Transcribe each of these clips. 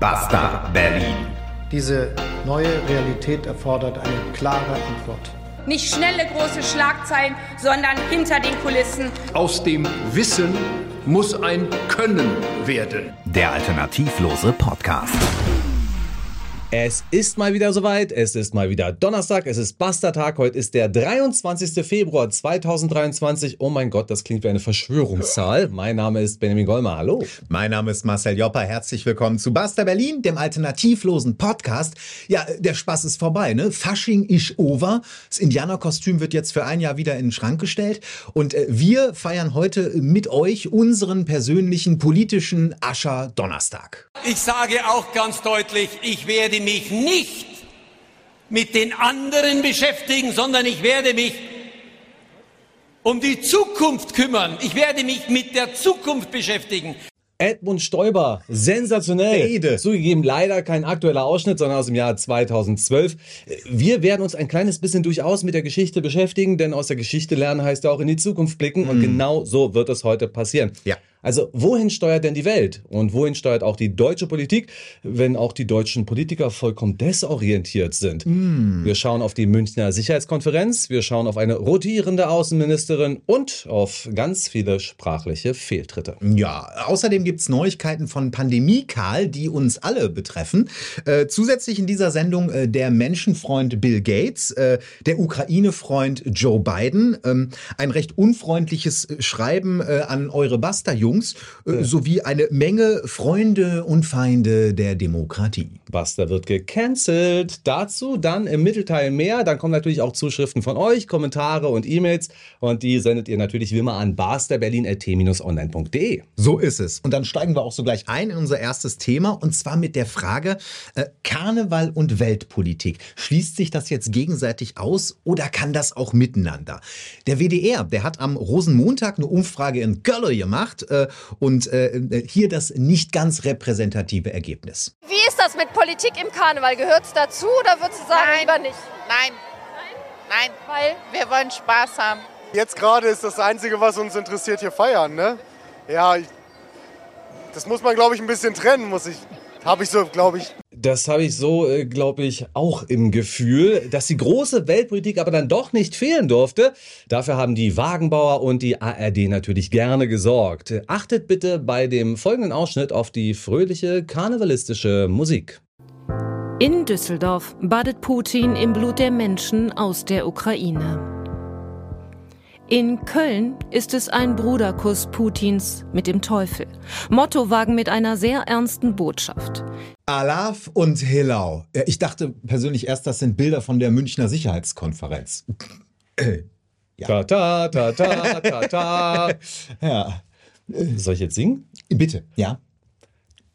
Basta Berlin. Diese neue Realität erfordert eine klare Antwort. Nicht schnelle große Schlagzeilen, sondern hinter den Kulissen. Aus dem Wissen muss ein Können werden. Der alternativlose Podcast. Es ist mal wieder soweit. Es ist mal wieder Donnerstag. Es ist Basta-Tag. Heute ist der 23. Februar 2023. Oh mein Gott, das klingt wie eine Verschwörungszahl. Mein Name ist Benjamin Golmer. Hallo. Mein Name ist Marcel Jopper. Herzlich willkommen zu Basta Berlin, dem alternativlosen Podcast. Ja, der Spaß ist vorbei, ne? Fasching ist over. Das Indianerkostüm wird jetzt für ein Jahr wieder in den Schrank gestellt. Und äh, wir feiern heute mit euch unseren persönlichen politischen Ascher Donnerstag. Ich sage auch ganz deutlich, ich werde mich nicht mit den anderen beschäftigen, sondern ich werde mich um die Zukunft kümmern. Ich werde mich mit der Zukunft beschäftigen. Edmund Stoiber, sensationell. Rede. Zugegeben, leider kein aktueller Ausschnitt, sondern aus dem Jahr 2012. Wir werden uns ein kleines bisschen durchaus mit der Geschichte beschäftigen, denn aus der Geschichte lernen heißt ja auch in die Zukunft blicken und genau so wird es heute passieren. Ja. Also wohin steuert denn die Welt und wohin steuert auch die deutsche Politik, wenn auch die deutschen Politiker vollkommen desorientiert sind? Wir schauen auf die Münchner Sicherheitskonferenz, wir schauen auf eine rotierende Außenministerin und auf ganz viele sprachliche Fehltritte. Ja, außerdem gibt's Neuigkeiten von Pandemie, Karl, die uns alle betreffen. Äh, zusätzlich in dieser Sendung äh, der Menschenfreund Bill Gates, äh, der Ukraine-Freund Joe Biden, ähm, ein recht unfreundliches äh, Schreiben äh, an eure Basta-Jungs äh, sowie eine Menge Freunde und Feinde der Demokratie. Basta wird gecancelt. Dazu dann im Mittelteil mehr. Dann kommen natürlich auch Zuschriften von euch, Kommentare und E-Mails. Und die sendet ihr natürlich wie immer an barsterberlin.t-online.de. So ist es. Und dann steigen wir auch so gleich ein in unser erstes Thema und zwar mit der Frage äh, Karneval und Weltpolitik. Schließt sich das jetzt gegenseitig aus oder kann das auch miteinander? Der WDR, der hat am Rosenmontag eine Umfrage in Gölle gemacht äh, und äh, hier das nicht ganz repräsentative Ergebnis. Wie ist das mit Politik im Karneval? Gehört es dazu oder würdest du sagen, Nein. lieber nicht? Nein. Nein. Weil? Wir wollen Spaß haben. Jetzt gerade ist das Einzige, was uns interessiert, hier feiern, ne? Ja, ich, das muss man, glaube ich, ein bisschen trennen, muss ich. Habe ich so, glaube ich. Das habe ich so, äh, glaube ich, auch im Gefühl, dass die große Weltpolitik aber dann doch nicht fehlen durfte. Dafür haben die Wagenbauer und die ARD natürlich gerne gesorgt. Achtet bitte bei dem folgenden Ausschnitt auf die fröhliche karnevalistische Musik. In Düsseldorf badet Putin im Blut der Menschen aus der Ukraine. In Köln ist es ein Bruderkuss Putins mit dem Teufel. Mottowagen mit einer sehr ernsten Botschaft. Alaf und Hilau. Ja, Ich dachte persönlich erst, das sind Bilder von der Münchner Sicherheitskonferenz. Äh, Ta ta ta ta ta ta. ja, Soll ich jetzt singen? bitte, ja.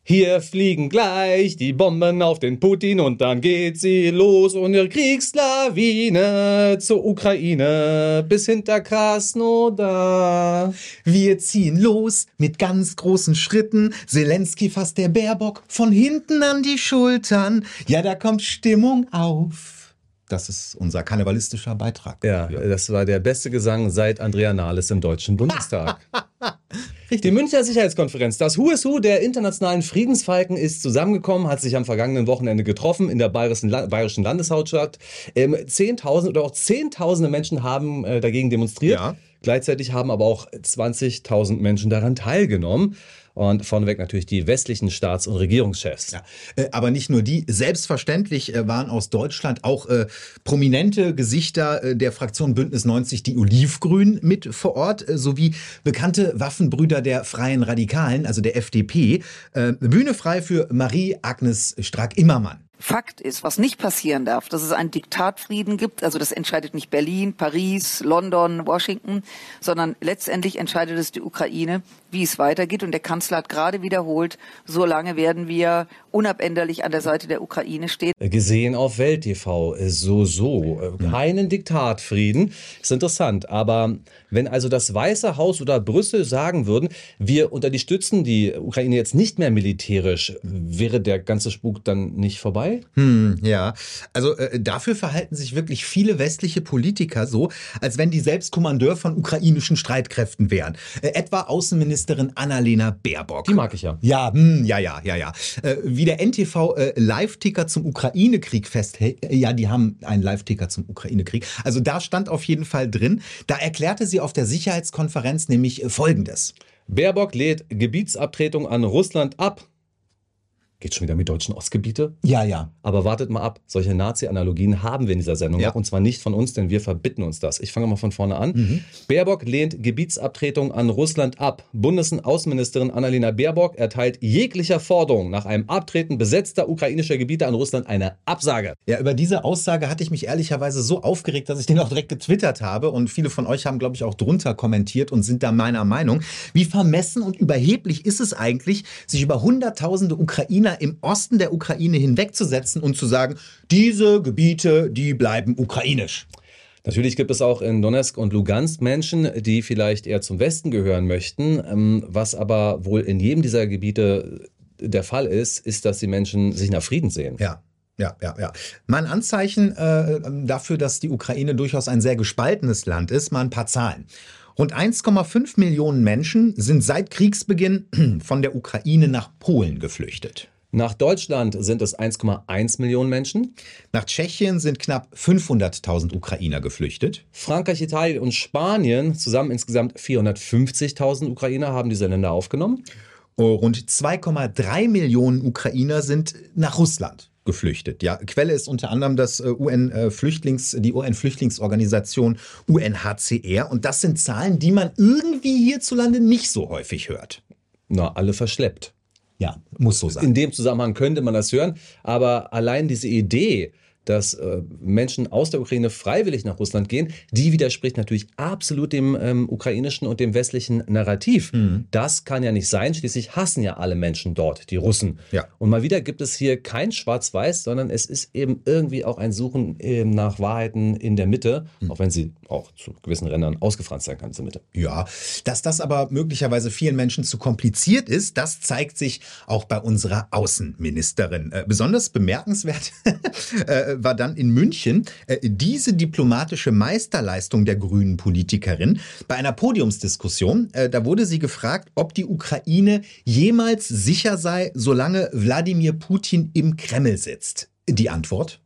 Hier fliegen gleich die Bomben auf den Putin und dann geht sie los und ihre Kriegslawine zur Ukraine bis hinter Krasnodar. Wir ziehen los mit ganz großen Schritten. Zelensky fasst der Baerbock von hinten an die Schultern. Ja, da kommt Stimmung auf. Das ist unser karnevalistischer Beitrag. Ja, das war der beste Gesang seit Andrea Nahles im Deutschen Bundestag. Die Münchner Sicherheitskonferenz, das Who is Who der internationalen Friedensfalken ist zusammengekommen, hat sich am vergangenen Wochenende getroffen in der bayerischen, La bayerischen Landeshauptstadt. Ähm, Zehntausende oder auch Zehntausende Menschen haben äh, dagegen demonstriert. Ja. Gleichzeitig haben aber auch 20.000 Menschen daran teilgenommen. Und vorneweg natürlich die westlichen Staats- und Regierungschefs. Ja, äh, aber nicht nur die. Selbstverständlich äh, waren aus Deutschland auch äh, prominente Gesichter äh, der Fraktion Bündnis 90, die Olivgrün, mit vor Ort, sowie bekannte Waffenbrüder der Freien Radikalen, also der FDP. Äh, Bühne frei für Marie-Agnes Strack-Immermann. Fakt ist, was nicht passieren darf, dass es einen Diktatfrieden gibt. Also das entscheidet nicht Berlin, Paris, London, Washington, sondern letztendlich entscheidet es die Ukraine, wie es weitergeht. Und der Kanzler hat gerade wiederholt, so lange werden wir unabänderlich an der Seite der Ukraine stehen. Gesehen auf Welt TV, äh, so, so. Äh, Keinen Diktatfrieden. Ist interessant. Aber wenn also das Weiße Haus oder Brüssel sagen würden, wir unterstützen die Ukraine jetzt nicht mehr militärisch, wäre der ganze Spuk dann nicht vorbei? Hm, ja. Also äh, dafür verhalten sich wirklich viele westliche Politiker so, als wenn die selbst Kommandeur von ukrainischen Streitkräften wären. Äh, etwa Außenminister Außenministerin Annalena Baerbock. Die mag ich ja. Ja, hm, ja, ja, ja, ja. Äh, wie der NTV äh, Live-Ticker zum Ukraine-Krieg festhält. Äh, ja, die haben einen Live-Ticker zum Ukraine-Krieg. Also da stand auf jeden Fall drin. Da erklärte sie auf der Sicherheitskonferenz nämlich äh, Folgendes. Baerbock lädt Gebietsabtretung an Russland ab. Geht schon wieder mit deutschen Ostgebiete? Ja, ja. Aber wartet mal ab. Solche Nazi-Analogien haben wir in dieser Sendung Ja. noch. Und zwar nicht von uns, denn wir verbitten uns das. Ich fange mal von vorne an. Mhm. Baerbock lehnt Gebietsabtretung an Russland ab. Bundesaußenministerin Annalena Baerbock erteilt jeglicher Forderung nach einem Abtreten besetzter ukrainischer Gebiete an Russland eine Absage. Ja, über diese Aussage hatte ich mich ehrlicherweise so aufgeregt, dass ich den auch direkt getwittert habe. Und viele von euch haben, glaube ich, auch drunter kommentiert und sind da meiner Meinung. Wie vermessen und überheblich ist es eigentlich, sich über Hunderttausende Ukrainer im Osten der Ukraine hinwegzusetzen und zu sagen, diese Gebiete, die bleiben ukrainisch. Natürlich gibt es auch in Donetsk und Lugansk Menschen, die vielleicht eher zum Westen gehören möchten. Ähm, Was aber wohl in jedem dieser Gebiete der Fall ist, ist, dass die Menschen sich nach Frieden sehen. Ja. Ja, ja, ja. Mal ein Anzeichen äh, dafür, dass die Ukraine durchaus ein sehr gespaltenes Land ist, mal ein paar Zahlen. Rund 1,5 Millionen Menschen sind seit Kriegsbeginn von der Ukraine nach Polen geflüchtet. Nach Deutschland sind es 1,1 Millionen Menschen. Nach Tschechien sind knapp 500.000 Ukrainer geflüchtet. Frankreich, Italien und Spanien, zusammen insgesamt 450.000 Ukrainer, haben diese Länder aufgenommen. Oh, Rund 2,3 Millionen Ukrainer sind nach Russland geflüchtet. Ja, Quelle ist unter anderem das äh, UN-Flüchtlings, die UN-Flüchtlingsorganisation UNHCR. Und das sind Zahlen, die man irgendwie hierzulande nicht so häufig hört. Na, alle verschleppt. Ja, muss so sein. In dem Zusammenhang könnte man das hören, aber allein diese Idee, dass äh, Menschen aus der Ukraine freiwillig nach Russland gehen, die widerspricht natürlich absolut dem ähm, ukrainischen und dem westlichen Narrativ. Mhm. Das kann ja nicht sein. Schließlich hassen ja alle Menschen dort, die Russen. Ja. Und mal wieder gibt es hier kein Schwarz-Weiß, sondern es ist eben irgendwie auch ein Suchen ähm, nach Wahrheiten in der Mitte, Mhm. auch wenn sie auch zu gewissen Rändern ausgefranst sein kann, diese Mitte. Ja, dass das aber möglicherweise vielen Menschen zu kompliziert ist, das zeigt sich auch bei unserer Außenministerin. Äh, besonders bemerkenswert äh, war dann in München äh, diese diplomatische Meisterleistung der grünen Politikerin. Bei einer Podiumsdiskussion, äh, da wurde sie gefragt, ob die Ukraine jemals sicher sei, solange Wladimir Putin im Kreml sitzt. Die Antwort?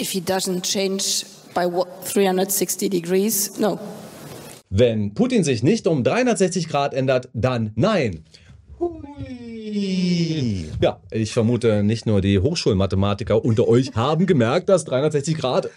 If he doesn't change by what 360 degrees, no. Wenn Putin sich nicht um 360 Grad ändert, dann nein. Ja, ich vermute, nicht nur die Hochschulmathematiker unter euch haben gemerkt, dass 360 Grad äh,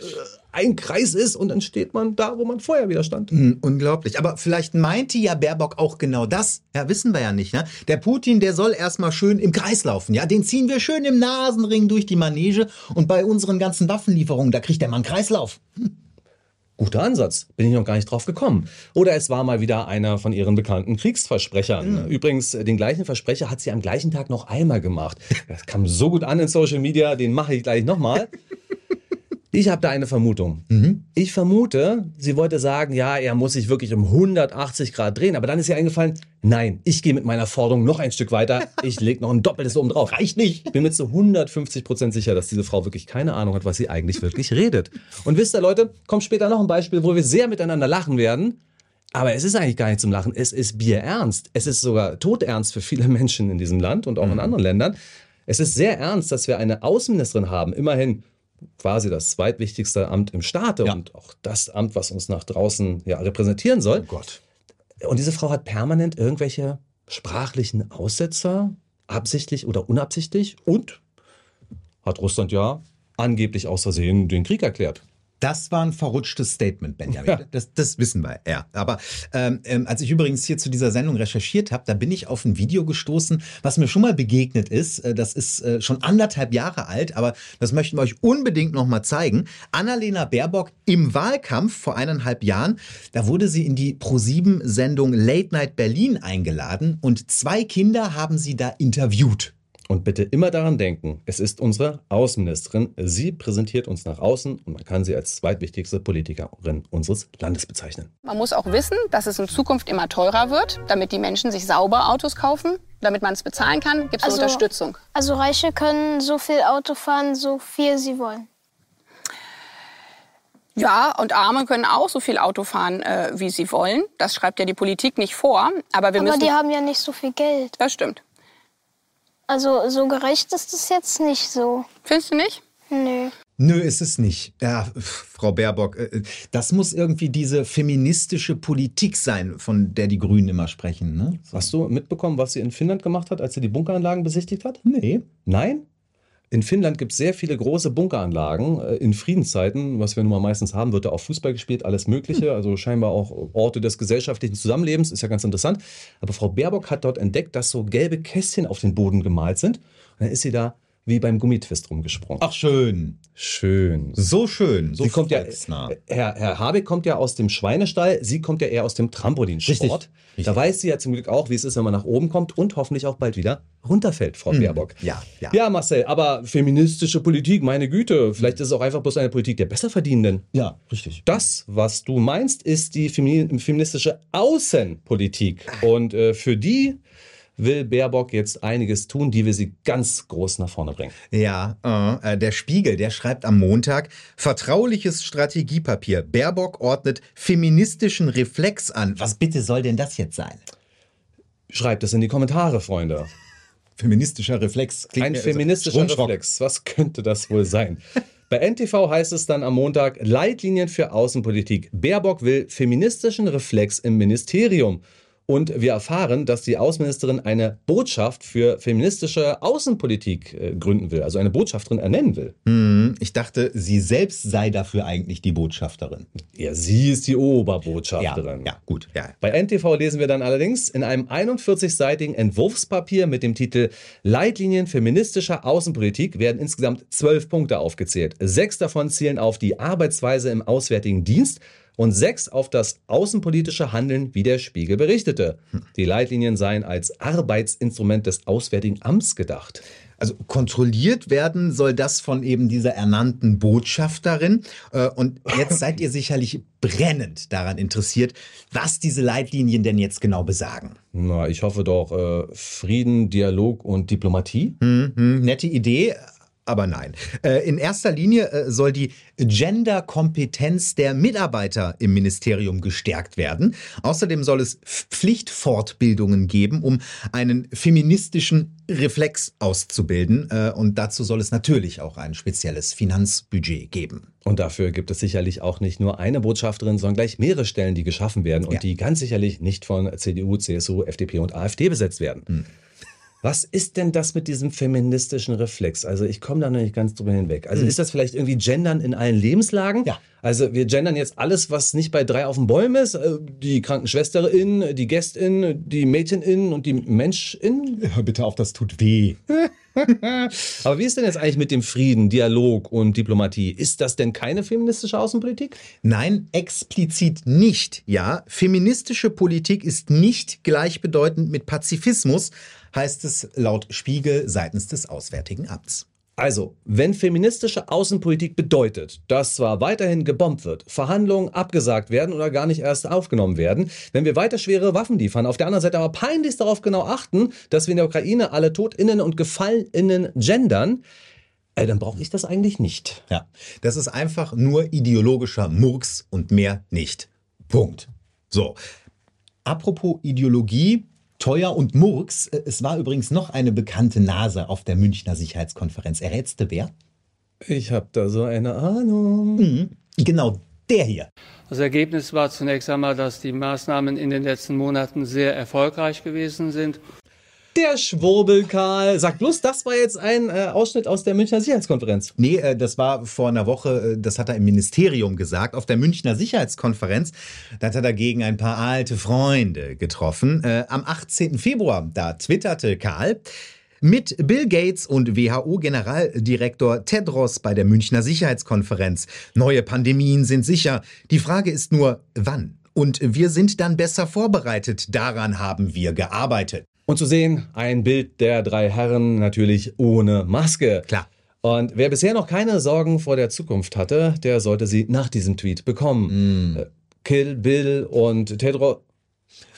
ein Kreis ist und dann steht man da, wo man vorher wieder stand. Hm, unglaublich. Aber vielleicht meinte ja Baerbock auch genau das. Ja, wissen wir ja nicht. Ne? Der Putin, der soll erstmal schön im Kreis laufen. Ja, den ziehen wir schön im Nasenring durch die Manege und bei unseren ganzen Waffenlieferungen, da kriegt der Mann Kreislauf. Guter Ansatz, bin ich noch gar nicht drauf gekommen. Oder es war mal wieder einer von ihren bekannten Kriegsversprechern. Übrigens, äh, den gleichen Versprecher hat sie am gleichen Tag noch einmal gemacht. Das kam so gut an in Social Media, den mache ich gleich nochmal. Ich habe da eine Vermutung. Ich vermute, sie wollte sagen, ja, er muss sich wirklich um 180 Grad drehen. Aber dann ist ihr eingefallen, nein, ich gehe mit meiner Forderung noch ein Stück weiter. Ich lege noch ein Doppeltes oben drauf. Reicht nicht. Bin mir zu 150 Prozent sicher, dass diese Frau wirklich keine Ahnung hat, was sie eigentlich wirklich redet. Und wisst ihr, Leute, kommt später noch ein Beispiel, wo wir sehr miteinander lachen werden. Aber es ist eigentlich gar nicht zum Lachen. Es ist bierernst. Es ist sogar todernst für viele Menschen in diesem Land und auch in anderen Ländern. Es ist sehr ernst, dass wir eine Außenministerin haben, immerhin quasi das zweitwichtigste Amt im Staate und auch das Amt, was uns nach draußen ja, repräsentieren soll. Oh Gott. Und diese Frau hat permanent irgendwelche sprachlichen Aussetzer, absichtlich oder unabsichtlich, und hat Russland ja angeblich aus Versehen den Krieg erklärt. Das war ein verrutschtes Statement, Benjamin. Das, das wissen wir, ja. Aber ähm, ähm, als ich übrigens hier zu dieser Sendung recherchiert habe, da bin ich auf ein Video gestoßen, was mir schon mal begegnet ist. Äh, Das ist äh, schon anderthalb Jahre alt, aber das möchten wir euch unbedingt noch mal zeigen. Annalena Baerbock im Wahlkampf vor eineinhalb Jahren, da wurde sie in die Pro7-Sendung Late Night Berlin eingeladen und zwei Kinder haben sie da interviewt. Und bitte immer daran denken, es ist unsere Außenministerin. Sie präsentiert uns nach außen und man kann sie als zweitwichtigste Politikerin unseres Landes bezeichnen. Man muss auch wissen, dass es in Zukunft immer teurer wird, damit die Menschen sich sauber Autos kaufen. Damit man es bezahlen kann, gibt es Also- Unterstützung. Also Reiche können so viel Auto fahren, so viel sie wollen. Ja, und Arme können auch so viel Auto fahren, äh, wie sie wollen. Das schreibt ja die Politik nicht vor. Aber wir Aber müssen. die haben ja nicht so viel Geld. das stimmt. Also so gerecht ist es jetzt nicht so. Findest du nicht? Nö. Nö, ist es nicht. Ja, Frau Baerbock, äh, das muss irgendwie diese feministische Politik sein, von der die Grünen immer sprechen. Ne? Hast du mitbekommen, was sie in Finnland gemacht hat, als sie die Bunkeranlagen besichtigt hat? Nee. Nein? In Finnland gibt es sehr viele große Bunkeranlagen. Äh, In Friedenszeiten, was wir nun mal meistens haben, wird da auch Fußball gespielt, alles Mögliche. Also scheinbar auch Orte des gesellschaftlichen Zusammenlebens, ist ja ganz interessant. Aber Frau Baerbock hat dort entdeckt, dass so gelbe Kästchen auf den Boden gemalt sind. Und dann ist sie da wie beim Gummitwist rumgesprungen. Ach, schön. Schön. So schön. So sie kommt ja, volksnah. Herr, Herr Habeck kommt ja aus dem Schweinestall, sie kommt ja eher aus dem Trampolinsport. Richtig. Da weiß sie ja zum Glück auch, wie es ist, wenn man nach oben kommt und hoffentlich auch bald wieder runterfällt, Frau Mhm. Baerbock. Ja, ja. Ja, Marcel, aber feministische Politik, meine Güte, vielleicht ist es auch einfach bloß eine Politik der Besserverdienenden. Ja, richtig. Das, was du meinst, ist die femi- feministische Außenpolitik. Und äh, für die will Baerbock jetzt einiges tun, die will sie ganz groß nach vorne bringen. Ja, äh, äh, der Spiegel, der schreibt am Montag, vertrauliches Strategiepapier. Baerbock ordnet feministischen Reflex an. Was bitte soll denn das jetzt sein? Schreibt es in die Kommentare, Freunde. Feministischer Reflex. klingt Ein also feministischer Stromschrock. Reflex. Was könnte das wohl sein? Bei NTV heißt es dann am Montag Leitlinien für Außenpolitik. Baerbock will feministischen Reflex im Ministerium. Und wir erfahren, dass die Außenministerin eine Botschaft für feministische Außenpolitik äh, gründen will, also eine Botschafterin ernennen will. Hm, ich dachte, sie selbst sei dafür eigentlich die Botschafterin. Ja, sie ist die Oberbotschafterin. Ja, ja gut. Ja. Bei NTV lesen wir dann allerdings in einem 41-seitigen Entwurfspapier mit dem Titel Leitlinien feministischer Außenpolitik werden insgesamt zwölf Punkte aufgezählt. Sechs davon zielen auf die Arbeitsweise im Auswärtigen Dienst und sechs auf das außenpolitische Handeln, wie der Spiegel berichtete. Die Leitlinien seien als Arbeitsinstrument des Auswärtigen Amts gedacht. Also kontrolliert werden soll das von eben dieser ernannten Botschafterin. Äh, Und jetzt seid ihr sicherlich brennend daran interessiert, was diese Leitlinien denn jetzt genau besagen. Na, ich hoffe doch äh, Frieden, Dialog und Diplomatie. Hm, hm, nette Idee. Aber nein. Äh, In erster Linie äh, soll die Gender-Kompetenz der Mitarbeiter im Ministerium gestärkt werden. Außerdem soll es Pflichtfortbildungen geben, um einen feministischen Reflex auszubilden. Äh, Und dazu soll es natürlich auch ein spezielles Finanzbudget geben. Und dafür gibt es sicherlich auch nicht nur eine Botschafterin, sondern gleich mehrere Stellen, die geschaffen werden und Ja. die ganz sicherlich nicht von CDU, CSU, FDP und AfD besetzt werden. Hm. Was ist denn das mit diesem feministischen Reflex? Also ich komme da noch nicht ganz drüber hinweg. Also Hm. ist das vielleicht irgendwie Gendern in allen Lebenslagen? Ja. Also wir gendern jetzt alles, was nicht bei drei auf dem Bäumen ist. Äh, Die Krankenschwesterin, die Gästin, die Mädchenin und die Menschin. Hör bitte auf, das tut weh. Aber wie ist denn jetzt eigentlich mit dem Frieden, Dialog und Diplomatie? Ist das denn keine feministische Außenpolitik? Nein, explizit nicht. Ja, feministische Politik ist nicht gleichbedeutend mit Pazifismus, heißt es laut Spiegel seitens des Auswärtigen Amts. Also, wenn feministische Außenpolitik bedeutet, dass zwar weiterhin gebombt wird, Verhandlungen abgesagt werden oder gar nicht erst aufgenommen werden, wenn wir weiter schwere Waffen liefern, auf der anderen Seite aber peinlichst darauf genau achten, dass wir in der Ukraine alle TotInnen und GefallenInnen gendern, äh, dann brauche ich das eigentlich nicht. Ja, das ist einfach nur ideologischer Murks und mehr nicht. Punkt. So. Apropos Ideologie, teuer und Murks. äh, Es war übrigens noch eine bekannte Nase auf der Münchner Sicherheitskonferenz. Errätst du wer? Ich habe da so eine Ahnung. Mhm. Genau, der hier. Das Ergebnis war zunächst einmal, dass die Maßnahmen in den letzten Monaten sehr erfolgreich gewesen sind. Der Schwurbelkarl. Sag bloß, das war jetzt ein äh, Ausschnitt aus der Münchner Sicherheitskonferenz. Nee, äh, das war vor einer Woche, äh, das hat er im Ministerium gesagt, auf der Münchner Sicherheitskonferenz. Da hat er dagegen ein paar alte Freunde getroffen. Äh, am 18. Februar, da twitterte Karl, mit Bill Gates und WHO-Generaldirektor Tedros bei der Münchner Sicherheitskonferenz. Neue Pandemien sind sicher. Die Frage ist nur, wann? Und wir sind dann besser vorbereitet. Daran haben wir gearbeitet. Und zu sehen, ein Bild der drei Herren natürlich ohne Maske. Klar. Und wer bisher noch keine Sorgen vor der Zukunft hatte, der sollte sie nach diesem Tweet bekommen. Äh, Kill Bill und Tedro.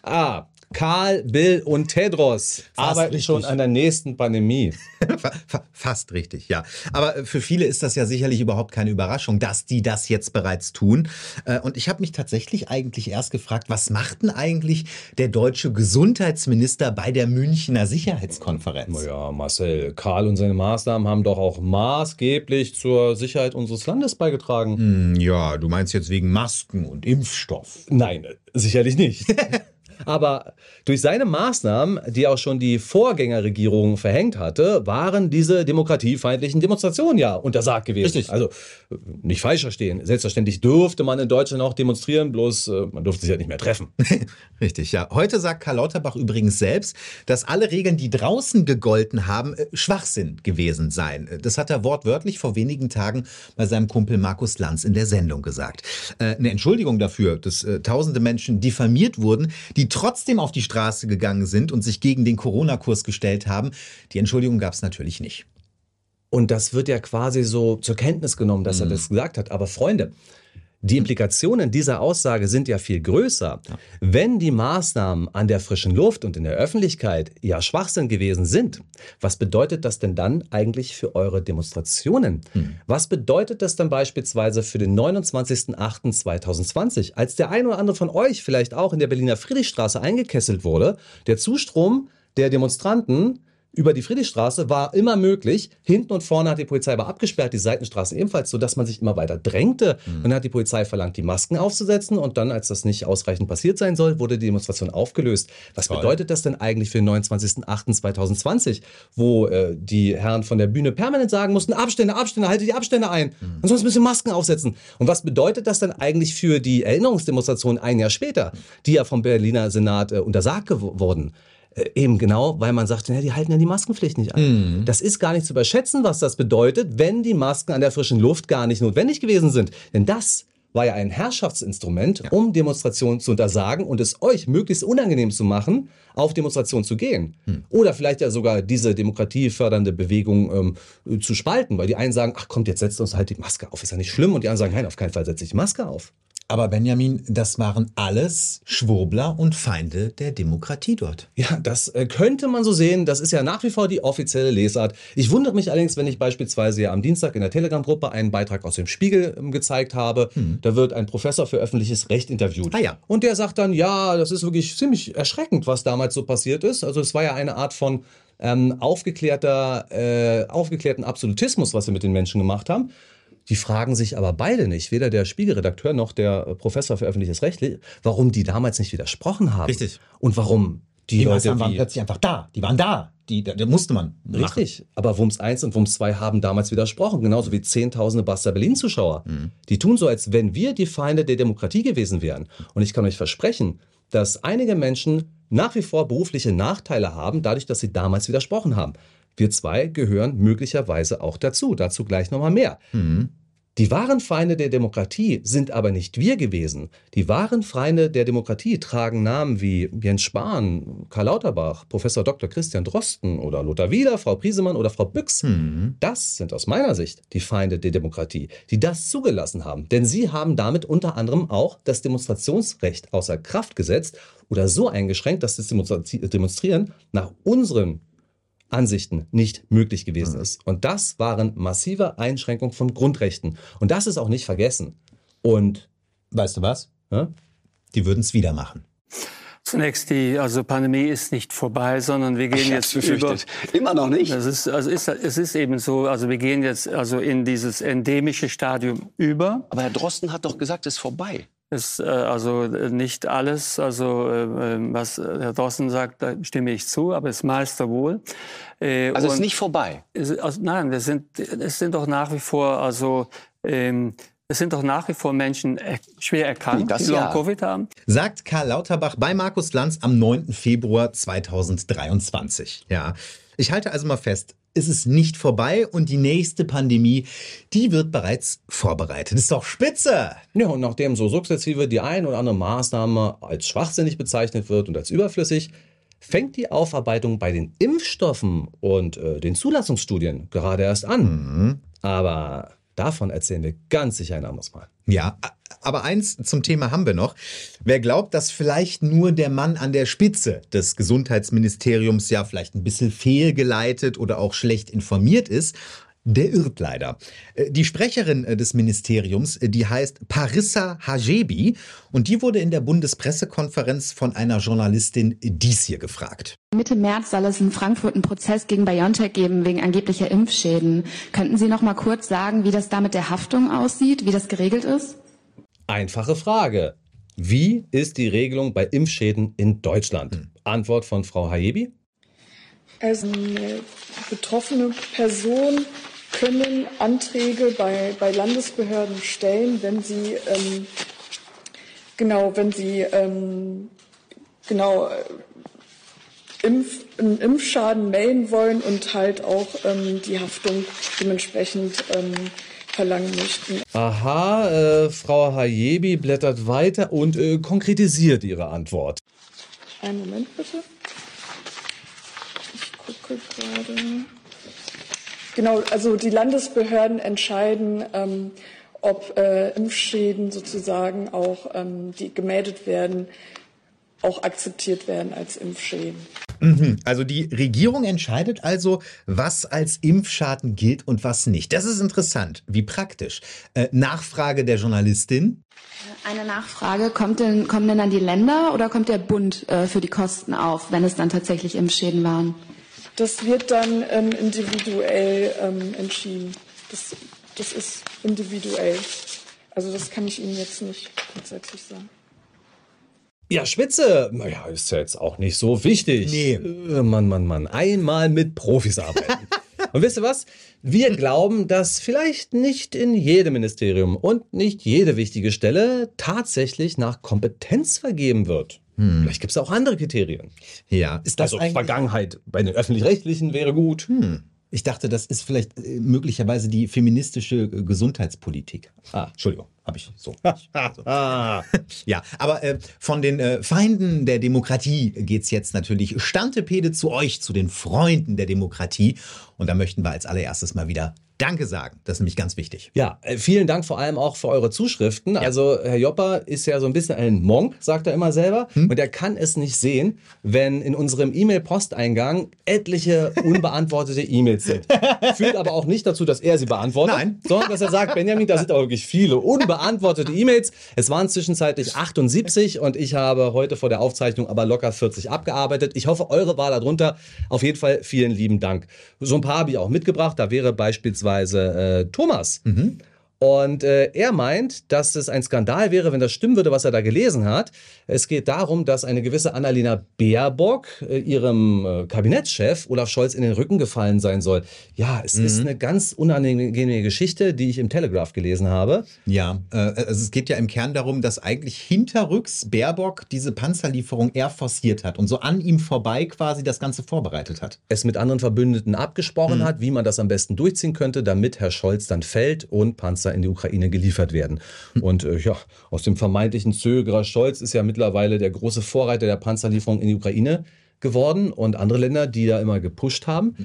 Ah, Karl, Bill und Tedros arbeiten richtig. schon an der nächsten Pandemie. Fa- fa- Fast richtig, ja. Aber äh, für viele ist das ja sicherlich überhaupt keine Überraschung, dass die das jetzt bereits tun. Äh, Und ich habe mich tatsächlich eigentlich erst gefragt, was macht denn eigentlich der deutsche Gesundheitsminister bei der Münchner Sicherheitskonferenz? Ja, Marcel, Karl und seine Maßnahmen haben doch auch maßgeblich zur Sicherheit unseres Landes beigetragen. Hm, Ja, du meinst jetzt wegen Masken und Impfstoff. Nein, sicherlich nicht. Aber durch seine Maßnahmen, die auch schon die Vorgängerregierung verhängt hatte, waren diese demokratiefeindlichen Demonstrationen ja untersagt gewesen. Richtig. Also nicht falsch verstehen. Selbstverständlich dürfte man in Deutschland auch demonstrieren, bloß äh, man durfte sich halt nicht mehr treffen. Richtig, ja. Heute sagt Karl Lauterbach übrigens selbst, dass alle Regeln, die draußen gegolten haben, äh, Schwachsinn gewesen seien. Äh, Das hat er wortwörtlich vor wenigen Tagen bei seinem Kumpel Markus Lanz in der Sendung gesagt. Eine Entschuldigung dafür, dass tausende Menschen diffamiert wurden, die trotzdem auf die Straße gegangen sind und sich gegen den Corona-Kurs gestellt haben. Die Entschuldigung gab es natürlich nicht. Und das wird ja quasi so zur Kenntnis genommen, dass er das gesagt hat. Aber Freunde, die Implikationen dieser Aussage sind ja viel größer. Wenn die Maßnahmen an der frischen Luft und in der Öffentlichkeit ja Schwachsinn gewesen sind, was bedeutet das denn dann eigentlich für eure Demonstrationen? Was bedeutet das dann beispielsweise für den 29.08.2020, als der ein oder andere von euch vielleicht auch in der Berliner Friedrichstraße eingekesselt wurde, der Zustrom der Demonstranten über die Friedrichstraße war immer möglich. Hinten und vorne hat die Polizei aber abgesperrt, die Seitenstraßen ebenfalls, sodass man sich immer weiter drängte. Dann hat die Polizei verlangt, die Masken aufzusetzen und dann, als das nicht ausreichend passiert sein soll, wurde die Demonstration aufgelöst. Was Toll. bedeutet das denn eigentlich für den 29.08.2020, wo äh, die Herren von der Bühne permanent sagen mussten, Abstände, Abstände, haltet die Abstände ein. Ansonsten müssen wir Masken aufsetzen. Und was bedeutet das denn eigentlich für die Erinnerungsdemonstration ein Jahr später, die ja vom Berliner Senat äh, untersagt wurden? Äh, Eben genau, weil man sagt, ja, die halten ja die Maskenpflicht nicht ein. Das ist gar nicht zu überschätzen, was das bedeutet, wenn die Masken an der frischen Luft gar nicht notwendig gewesen sind. Denn das war ja ein Herrschaftsinstrument, um Demonstrationen zu untersagen und es euch möglichst unangenehm zu machen, auf Demonstrationen zu gehen. Oder vielleicht ja sogar diese demokratiefördernde Bewegung ähm, zu spalten, weil die einen sagen, ach kommt, jetzt setzt uns halt die Maske auf, ist ja nicht schlimm. Und die anderen sagen, nein, auf keinen Fall setze ich die Maske auf. Aber Benjamin, das waren alles Schwurbler und Feinde der Demokratie dort. Ja, das äh, könnte man so sehen. Das ist ja nach wie vor die offizielle Lesart. Ich wundere mich allerdings, wenn ich beispielsweise ja am Dienstag in der Telegram-Gruppe einen Beitrag aus dem Spiegel ähm, gezeigt habe. Da wird ein Professor für öffentliches Recht interviewt. Ah ja. Und der sagt dann, ja, das ist wirklich ziemlich erschreckend, was damals so passiert ist. Also es war ja eine Art von ähm, aufgeklärter, äh, aufgeklärten Absolutismus, was wir mit den Menschen gemacht haben. Die fragen sich aber beide nicht, weder der Spiegelredakteur noch der äh, Professor für öffentliches Recht, warum die damals nicht widersprochen haben. Richtig. Und warum die, Die, Leute Maßnahmen waren plötzlich einfach da. Die waren da. Die, da, da musste man. machen. Richtig. Aber Wums 1 und Wums 2 haben damals widersprochen, genauso wie Zehntausende Basta Berlin-Zuschauer. Die tun so, als wenn wir die Feinde der Demokratie gewesen wären. Und ich kann euch versprechen, dass einige Menschen nach wie vor berufliche Nachteile haben, dadurch, dass sie damals widersprochen haben. Wir zwei gehören möglicherweise auch dazu. Dazu gleich nochmal mehr. Die wahren Feinde der Demokratie sind aber nicht wir gewesen. Die wahren Feinde der Demokratie tragen Namen wie Jens Spahn, Karl Lauterbach, Professor Dr. Christian Drosten oder Lothar Wieler, Frau Priesemann oder Frau Büchs. Das sind aus meiner Sicht die Feinde der Demokratie, die das zugelassen haben. Denn sie haben damit unter anderem auch das Demonstrationsrecht außer Kraft gesetzt oder so eingeschränkt, dass das Demonstri- Demonstrieren nach unseren Ansichten nicht möglich gewesen ist. Und das waren massive Einschränkungen von Grundrechten. Und das ist auch nicht vergessen. Und Weißt du was? ja, Die würden es wieder machen. Zunächst die, also Pandemie ist nicht vorbei, sondern wir gehen Ich jetzt über. Immer noch nicht. Das ist, also ist, es ist eben so, also wir gehen jetzt also in dieses endemische Stadium über. Aber Herr Drosten hat doch gesagt, es ist vorbei. Ist äh, also äh, nicht alles, also äh, äh, was Herr Drosten sagt, da stimme ich zu, aber es meister wohl. Äh, Also es ist nicht vorbei. es, also, nein, wir sind, es sind doch nach wie vor, also ähm, es sind doch nach wie vor Menschen er, schwer erkrankt, Das die ja. Long-Covid haben. Sagt Karl Lauterbach bei Markus Lanz am 9. Februar 2023. Ja. Ich halte also mal fest, es ist nicht vorbei und die nächste Pandemie, die wird bereits vorbereitet. Ist doch spitze! Ja, und nachdem so sukzessive die ein oder andere Maßnahme als schwachsinnig bezeichnet wird und als überflüssig, fängt die Aufarbeitung bei den Impfstoffen und äh, den Zulassungsstudien gerade erst an. Aber Davon erzählen wir ganz sicher ein anderes Mal. Ja, aber eins zum Thema haben wir noch. Wer glaubt, dass vielleicht nur der Mann an der Spitze des Gesundheitsministeriums ja vielleicht ein bisschen fehlgeleitet oder auch schlecht informiert ist, der irrt leider. Äh, Die Sprecherin äh, des Ministeriums, äh, die heißt Parissa Hajebi und die wurde in der Bundespressekonferenz von einer Journalistin dies hier gefragt. Mitte März soll es in Frankfurt einen Prozess gegen BioNTech geben wegen angeblicher Impfschäden. Könnten Sie noch mal kurz sagen, wie das da mit der Haftung aussieht, wie das geregelt ist? Einfache Frage. Wie ist die Regelung bei Impfschäden in Deutschland? Antwort von Frau Hayebi. Also eine betroffene Person können Anträge bei, bei Landesbehörden stellen, wenn sie ähm, genau, wenn sie ähm, genau äh, Impf, einen Impfschaden melden wollen und halt auch ähm, die Haftung dementsprechend ähm, verlangen möchten. Aha, äh, Frau Hayebi blättert weiter und äh, konkretisiert ihre Antwort. Einen Moment bitte. Ich gucke gerade. Genau, also die Landesbehörden entscheiden, ähm, ob äh, Impfschäden sozusagen auch, ähm, die gemeldet werden, auch akzeptiert werden als Impfschäden. Mhm. Also die Regierung entscheidet also, was als Impfschaden gilt und was nicht. Das ist interessant. Wie praktisch. Äh, Nachfrage der Journalistin. Eine Nachfrage, kommt denn, kommen denn dann die Länder oder kommt der Bund äh, für die Kosten auf, wenn es dann tatsächlich Impfschäden waren? Das wird dann ähm, individuell ähm, entschieden. Das, das ist individuell. Also das kann ich Ihnen jetzt nicht grundsätzlich sagen. Ja, Spitze. Naja, ist ja jetzt auch nicht so wichtig. Nee. Äh, Mann, Mann, Mann. Einmal mit Profis arbeiten. Und wisst ihr was? Wir glauben, dass vielleicht nicht in jedem Ministerium und nicht jede wichtige Stelle tatsächlich nach Kompetenz vergeben wird. Vielleicht gibt es auch andere Kriterien. Ja, ist das also Vergangenheit bei den öffentlich-rechtlichen wäre gut. Hm. Ich dachte, das ist vielleicht äh, möglicherweise die feministische Gesundheitspolitik. Ah, Entschuldigung, habe ich so. ja, aber äh, von den äh, Feinden der Demokratie geht's jetzt natürlich Stantepede zu euch, zu den Freunden der Demokratie. Und da möchten wir als allererstes mal wieder Danke sagen. Das ist nämlich ganz wichtig. Ja, äh, vielen Dank vor allem auch für eure Zuschriften. Also Herr Jopper ist ja so ein bisschen ein Monk, sagt er immer selber. Und er kann es nicht sehen, wenn in unserem E-Mail-Posteingang etliche unbeantwortete E-Mails sind. Führt aber auch nicht dazu, dass er sie beantwortet, Nein. sondern dass er sagt, Benjamin, da sind aber wirklich viele unbeantwortete E-Mails. Es waren zwischenzeitlich 78 und ich habe heute vor der Aufzeichnung aber locker 40 abgearbeitet. Ich hoffe, eure war darunter. Auf jeden Fall vielen lieben Dank. So ein paar habe ich auch mitgebracht. Da wäre beispielsweise äh, Thomas. Und äh, er meint, dass es ein Skandal wäre, wenn das stimmen würde, was er da gelesen hat. Es geht darum, dass eine gewisse Annalena Baerbock äh, ihrem äh, Kabinettschef Olaf Scholz in den Rücken gefallen sein soll. Ja, es ist eine ganz unangenehme Geschichte, die ich im Telegraph gelesen habe. Ja, äh, also es geht ja im Kern darum, dass eigentlich hinterrücks Baerbock diese Panzerlieferung eher forciert hat und so an ihm vorbei quasi das Ganze vorbereitet hat. Es mit anderen Verbündeten abgesprochen hat, wie man das am besten durchziehen könnte, damit Herr Scholz dann fällt und Panzer in die Ukraine geliefert werden. Und äh, ja, aus dem vermeintlichen Zögerer Scholz ist ja mittlerweile der große Vorreiter der Panzerlieferung in die Ukraine geworden und andere Länder, die da immer gepusht haben.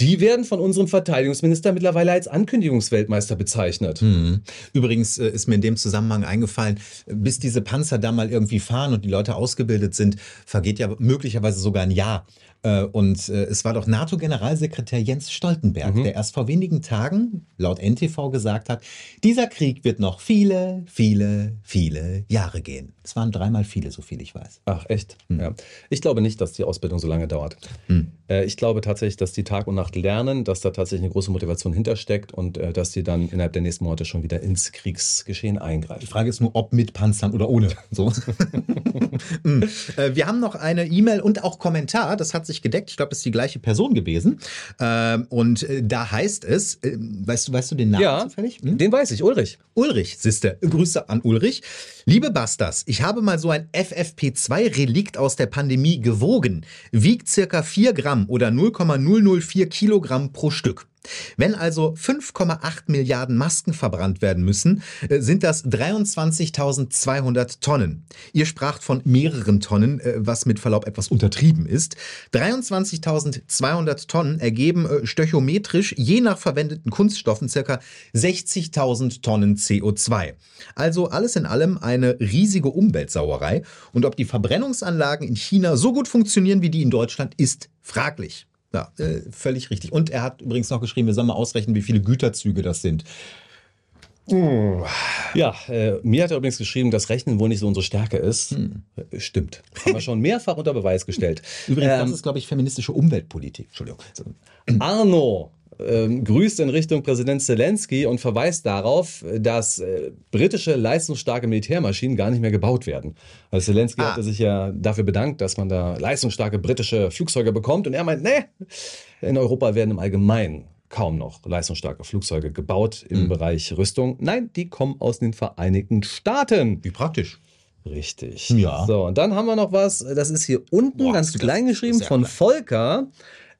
Die werden von unserem Verteidigungsminister mittlerweile als Ankündigungsweltmeister bezeichnet. Mhm. Übrigens äh, ist mir in dem Zusammenhang eingefallen, bis diese Panzer da mal irgendwie fahren und die Leute ausgebildet sind, vergeht ja möglicherweise sogar ein Jahr. Äh, Und äh, es war doch NATO-Generalsekretär Jens Stoltenberg, der erst vor wenigen Tagen laut NTV gesagt hat, dieser Krieg wird noch viele, viele, viele Jahre gehen. Es waren dreimal viele, so viel ich weiß. Ach, echt? Ja. Ich glaube nicht, dass die Ausbildung so lange dauert. Äh, ich glaube tatsächlich, dass die Tag und Nacht lernen, dass da tatsächlich eine große Motivation hintersteckt und äh, dass die dann innerhalb der nächsten Monate schon wieder ins Kriegsgeschehen eingreifen. Die Frage ist nur, ob mit Panzern oder ohne. So. Mm. Äh, Wir haben noch eine E-Mail und auch Kommentar, das hat sich gedeckt. Ich glaube, es ist die gleiche Person gewesen. Ähm, Und äh, da heißt es, äh, weißt du, weißt du den Namen Ja, zufällig? den weiß ich, Ulrich. Ulrich, Sister. Grüße an Ulrich. Liebe Bastas, ich habe mal so ein FFP2-Relikt aus der Pandemie gewogen. Wiegt circa 4 Gramm oder 0,004 Kilogramm pro Stück. Wenn also 5,8 Milliarden Masken verbrannt werden müssen, äh, sind das 23.200 Tonnen. Ihr spracht von mehreren Tonnen, äh, was mit Verlaub etwas untertrieben ist. 23.200 Tonnen ergeben äh, stöchometrisch je nach verwendeten Kunststoffen circa 60.000 Tonnen CO2. Also alles in allem eine riesige Umweltsauerei. Und ob die Verbrennungsanlagen in China so gut funktionieren wie die in Deutschland, ist fraglich. Ja, äh, völlig richtig. Und er hat übrigens noch geschrieben, wir sollen mal ausrechnen, wie viele Güterzüge das sind. Ja, äh, mir hat er übrigens geschrieben, dass Rechnen wohl nicht so unsere Stärke ist. Äh, Stimmt. Haben wir schon mehrfach unter Beweis gestellt. Übrigens, das Ähm, ist, glaube ich, feministische Umweltpolitik. Entschuldigung. Arno ähm, grüßt in Richtung Präsident Zelensky und verweist darauf, dass äh, britische leistungsstarke Militärmaschinen gar nicht mehr gebaut werden. Also Zelensky hatte sich ja dafür bedankt, dass man da leistungsstarke britische Flugzeuge bekommt und er meint, nee, in Europa werden im Allgemeinen kaum noch leistungsstarke Flugzeuge gebaut im Bereich Rüstung. Nein, die kommen aus den Vereinigten Staaten. Wie praktisch. Richtig. Ja. So, und dann haben wir noch was, das ist hier unten ganz klein geschrieben von. Volker.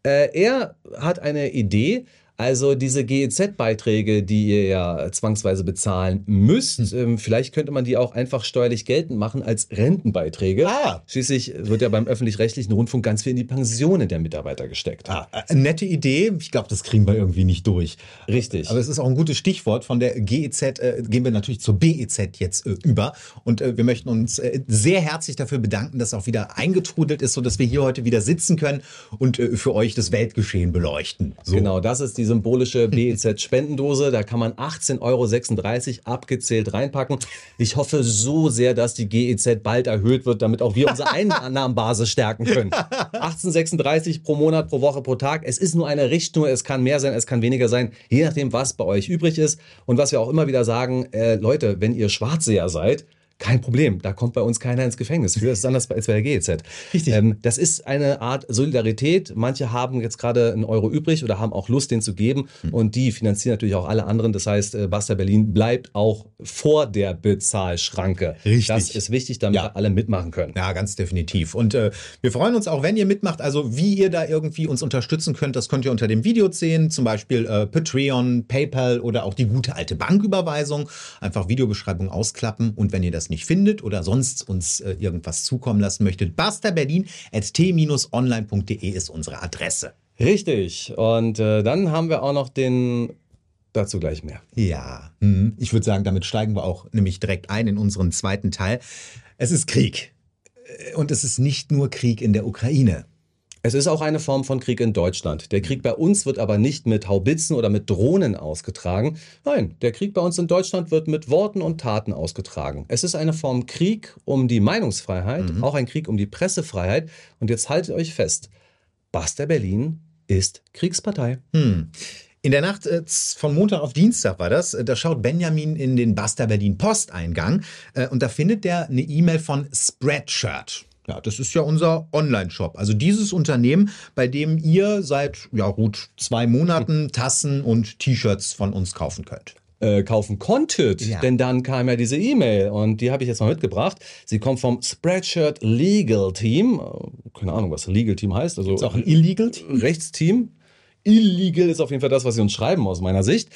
Äh, er hat eine Idee. Also diese GEZ-Beiträge, die ihr ja zwangsweise bezahlen müsst, ähm, vielleicht könnte man die auch einfach steuerlich geltend machen als Rentenbeiträge. Ah. Schließlich wird ja beim öffentlich-rechtlichen Rundfunk ganz viel in die Pensionen der Mitarbeiter gesteckt. Ah, äh, nette Idee. Ich glaube, das kriegen wir irgendwie nicht durch. Richtig. Aber es ist auch ein gutes Stichwort. Von der GEZ äh, gehen wir natürlich zur BEZ jetzt äh, über. Und äh, wir möchten uns äh, sehr herzlich dafür bedanken, dass auch wieder eingetrudelt ist, sodass wir hier heute wieder sitzen können und äh, für euch das Weltgeschehen beleuchten. So. Genau, das ist die symbolische BEZ-Spendendose. Da kann man 18,36 Euro abgezählt reinpacken. Ich hoffe so sehr, dass die GEZ bald erhöht wird, damit auch wir unsere Einnahmenbasis stärken können. 18,36 pro Monat, pro Woche, pro Tag. Es ist nur eine Richtschnur. Es kann mehr sein, es kann weniger sein, je nachdem, was bei euch übrig ist. Und was wir auch immer wieder sagen, äh, Leute, wenn ihr Schwarzseher seid, kein Problem, da kommt bei uns keiner ins Gefängnis. Für das ist anders als bei der GEZ. Richtig. Ähm, das ist eine Art Solidarität. Manche haben jetzt gerade einen Euro übrig oder haben auch Lust, den zu geben. Und die finanzieren natürlich auch alle anderen. Das heißt, äh, Basta Berlin bleibt auch vor der Bezahlschranke. Richtig. Das ist wichtig, damit Ja. alle mitmachen können. Ja, ganz definitiv. Und äh, wir freuen uns auch, wenn ihr mitmacht. Also wie ihr da irgendwie uns unterstützen könnt, das könnt ihr unter dem Video sehen. Zum Beispiel äh, Patreon, PayPal oder auch die gute alte Banküberweisung. Einfach Videobeschreibung ausklappen. Und wenn ihr das nicht findet oder sonst uns äh, irgendwas zukommen lassen möchtet, basterberlin.t-online.de ist unsere Adresse. Richtig. Und äh, dann haben wir auch noch den. Dazu gleich mehr. Ja, mhm. ich würde sagen, damit steigen wir auch nämlich direkt ein in unseren zweiten Teil. Es ist Krieg. Äh, Und es ist nicht nur Krieg in der Ukraine. Es ist auch eine Form von Krieg in Deutschland. Der Krieg bei uns wird aber nicht mit Haubitzen oder mit Drohnen ausgetragen. Nein, der Krieg bei uns in Deutschland wird mit Worten und Taten ausgetragen. Es ist eine Form Krieg um die Meinungsfreiheit, auch ein Krieg um die Pressefreiheit. Und jetzt haltet euch fest, Basta Berlin ist Kriegspartei. Hm. In der Nacht äh, von Montag auf Dienstag war das. äh, Da schaut Benjamin in den Basta Berlin Posteingang äh, und da findet er eine E-Mail von Spreadshirt. Ja, das ist ja unser Online-Shop. Also dieses Unternehmen, bei dem ihr seit ja, gut zwei Monaten Tassen und T-Shirts von uns kaufen könnt. äh, kaufen konntet. Ja. Denn dann kam ja diese E-Mail und die habe ich jetzt mal mitgebracht. Sie kommt vom Spreadshirt Legal Team. Äh, Keine Ahnung, was Legal Team heißt. Also Ist auch ein Illegal Team? Rechtsteam. Illegal ist auf jeden Fall das, was Sie uns schreiben aus meiner Sicht.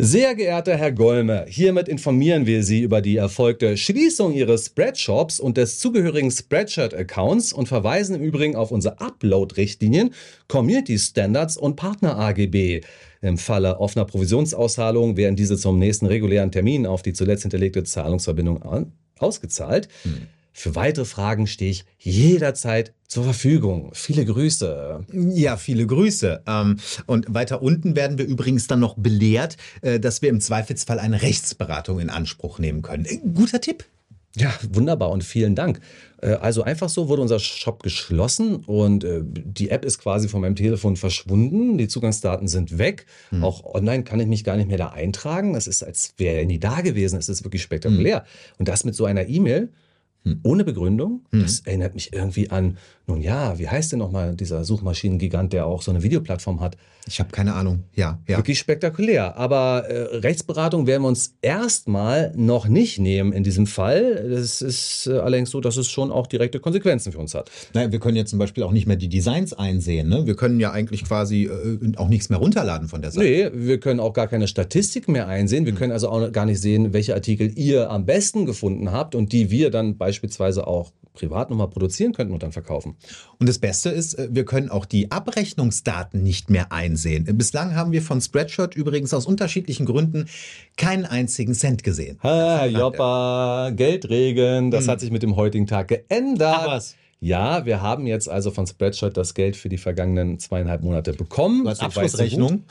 Sehr geehrter Herr Golme, hiermit informieren wir Sie über die erfolgte Schließung Ihres Spreadshops und des zugehörigen Spreadshirt-Accounts und verweisen im Übrigen auf unsere Upload-Richtlinien, Community Standards und Partner-AGB. Im Falle offener Provisionsauszahlung werden diese zum nächsten regulären Termin auf die zuletzt hinterlegte Zahlungsverbindung ausgezahlt. Für weitere Fragen stehe ich jederzeit zur Verfügung. Viele Grüße. Ja, viele Grüße. Ähm, Und weiter unten werden wir übrigens dann noch belehrt, äh, dass wir im Zweifelsfall eine Rechtsberatung in Anspruch nehmen können. Äh, Guter Tipp. Ja, wunderbar und vielen Dank. Äh, Also einfach so wurde unser Shop geschlossen und die App ist quasi von meinem Telefon verschwunden. Die Zugangsdaten sind weg. Auch online kann ich mich gar nicht mehr da eintragen. Es ist, als wäre er nie da gewesen. Es ist wirklich spektakulär. Und das mit so einer E-Mail. Ohne Begründung. Das erinnert mich irgendwie an, nun ja, wie heißt denn nochmal dieser Suchmaschinengigant, der auch so eine Videoplattform hat? Ich habe keine Ahnung. Ja, ja. Wirklich spektakulär. Aber äh, Rechtsberatung werden wir uns erstmal noch nicht nehmen in diesem Fall. Das ist äh, allerdings so, dass es schon auch direkte Konsequenzen für uns hat. Naja, wir können jetzt zum Beispiel auch nicht mehr die Designs einsehen. Ne? Wir können ja eigentlich quasi äh, auch nichts mehr runterladen von der Seite. Nee, wir können auch gar keine Statistik mehr einsehen. Wir können also auch gar nicht sehen, welche Artikel ihr am besten gefunden habt und die wir dann beispielsweise auch privat nochmal produzieren könnten und dann verkaufen. Und das Beste ist, äh, wir können auch die Abrechnungsdaten nicht mehr einsehen. Bislang haben wir von Spreadshirt übrigens aus unterschiedlichen Gründen keinen einzigen Cent gesehen. Ha, Joppa, Geldregen, das Hm. hat sich mit dem heutigen Tag geändert. Ja, wir haben jetzt also von Spreadshirt das Geld für die vergangenen zweieinhalb Monate bekommen. So Abschlussrechnung.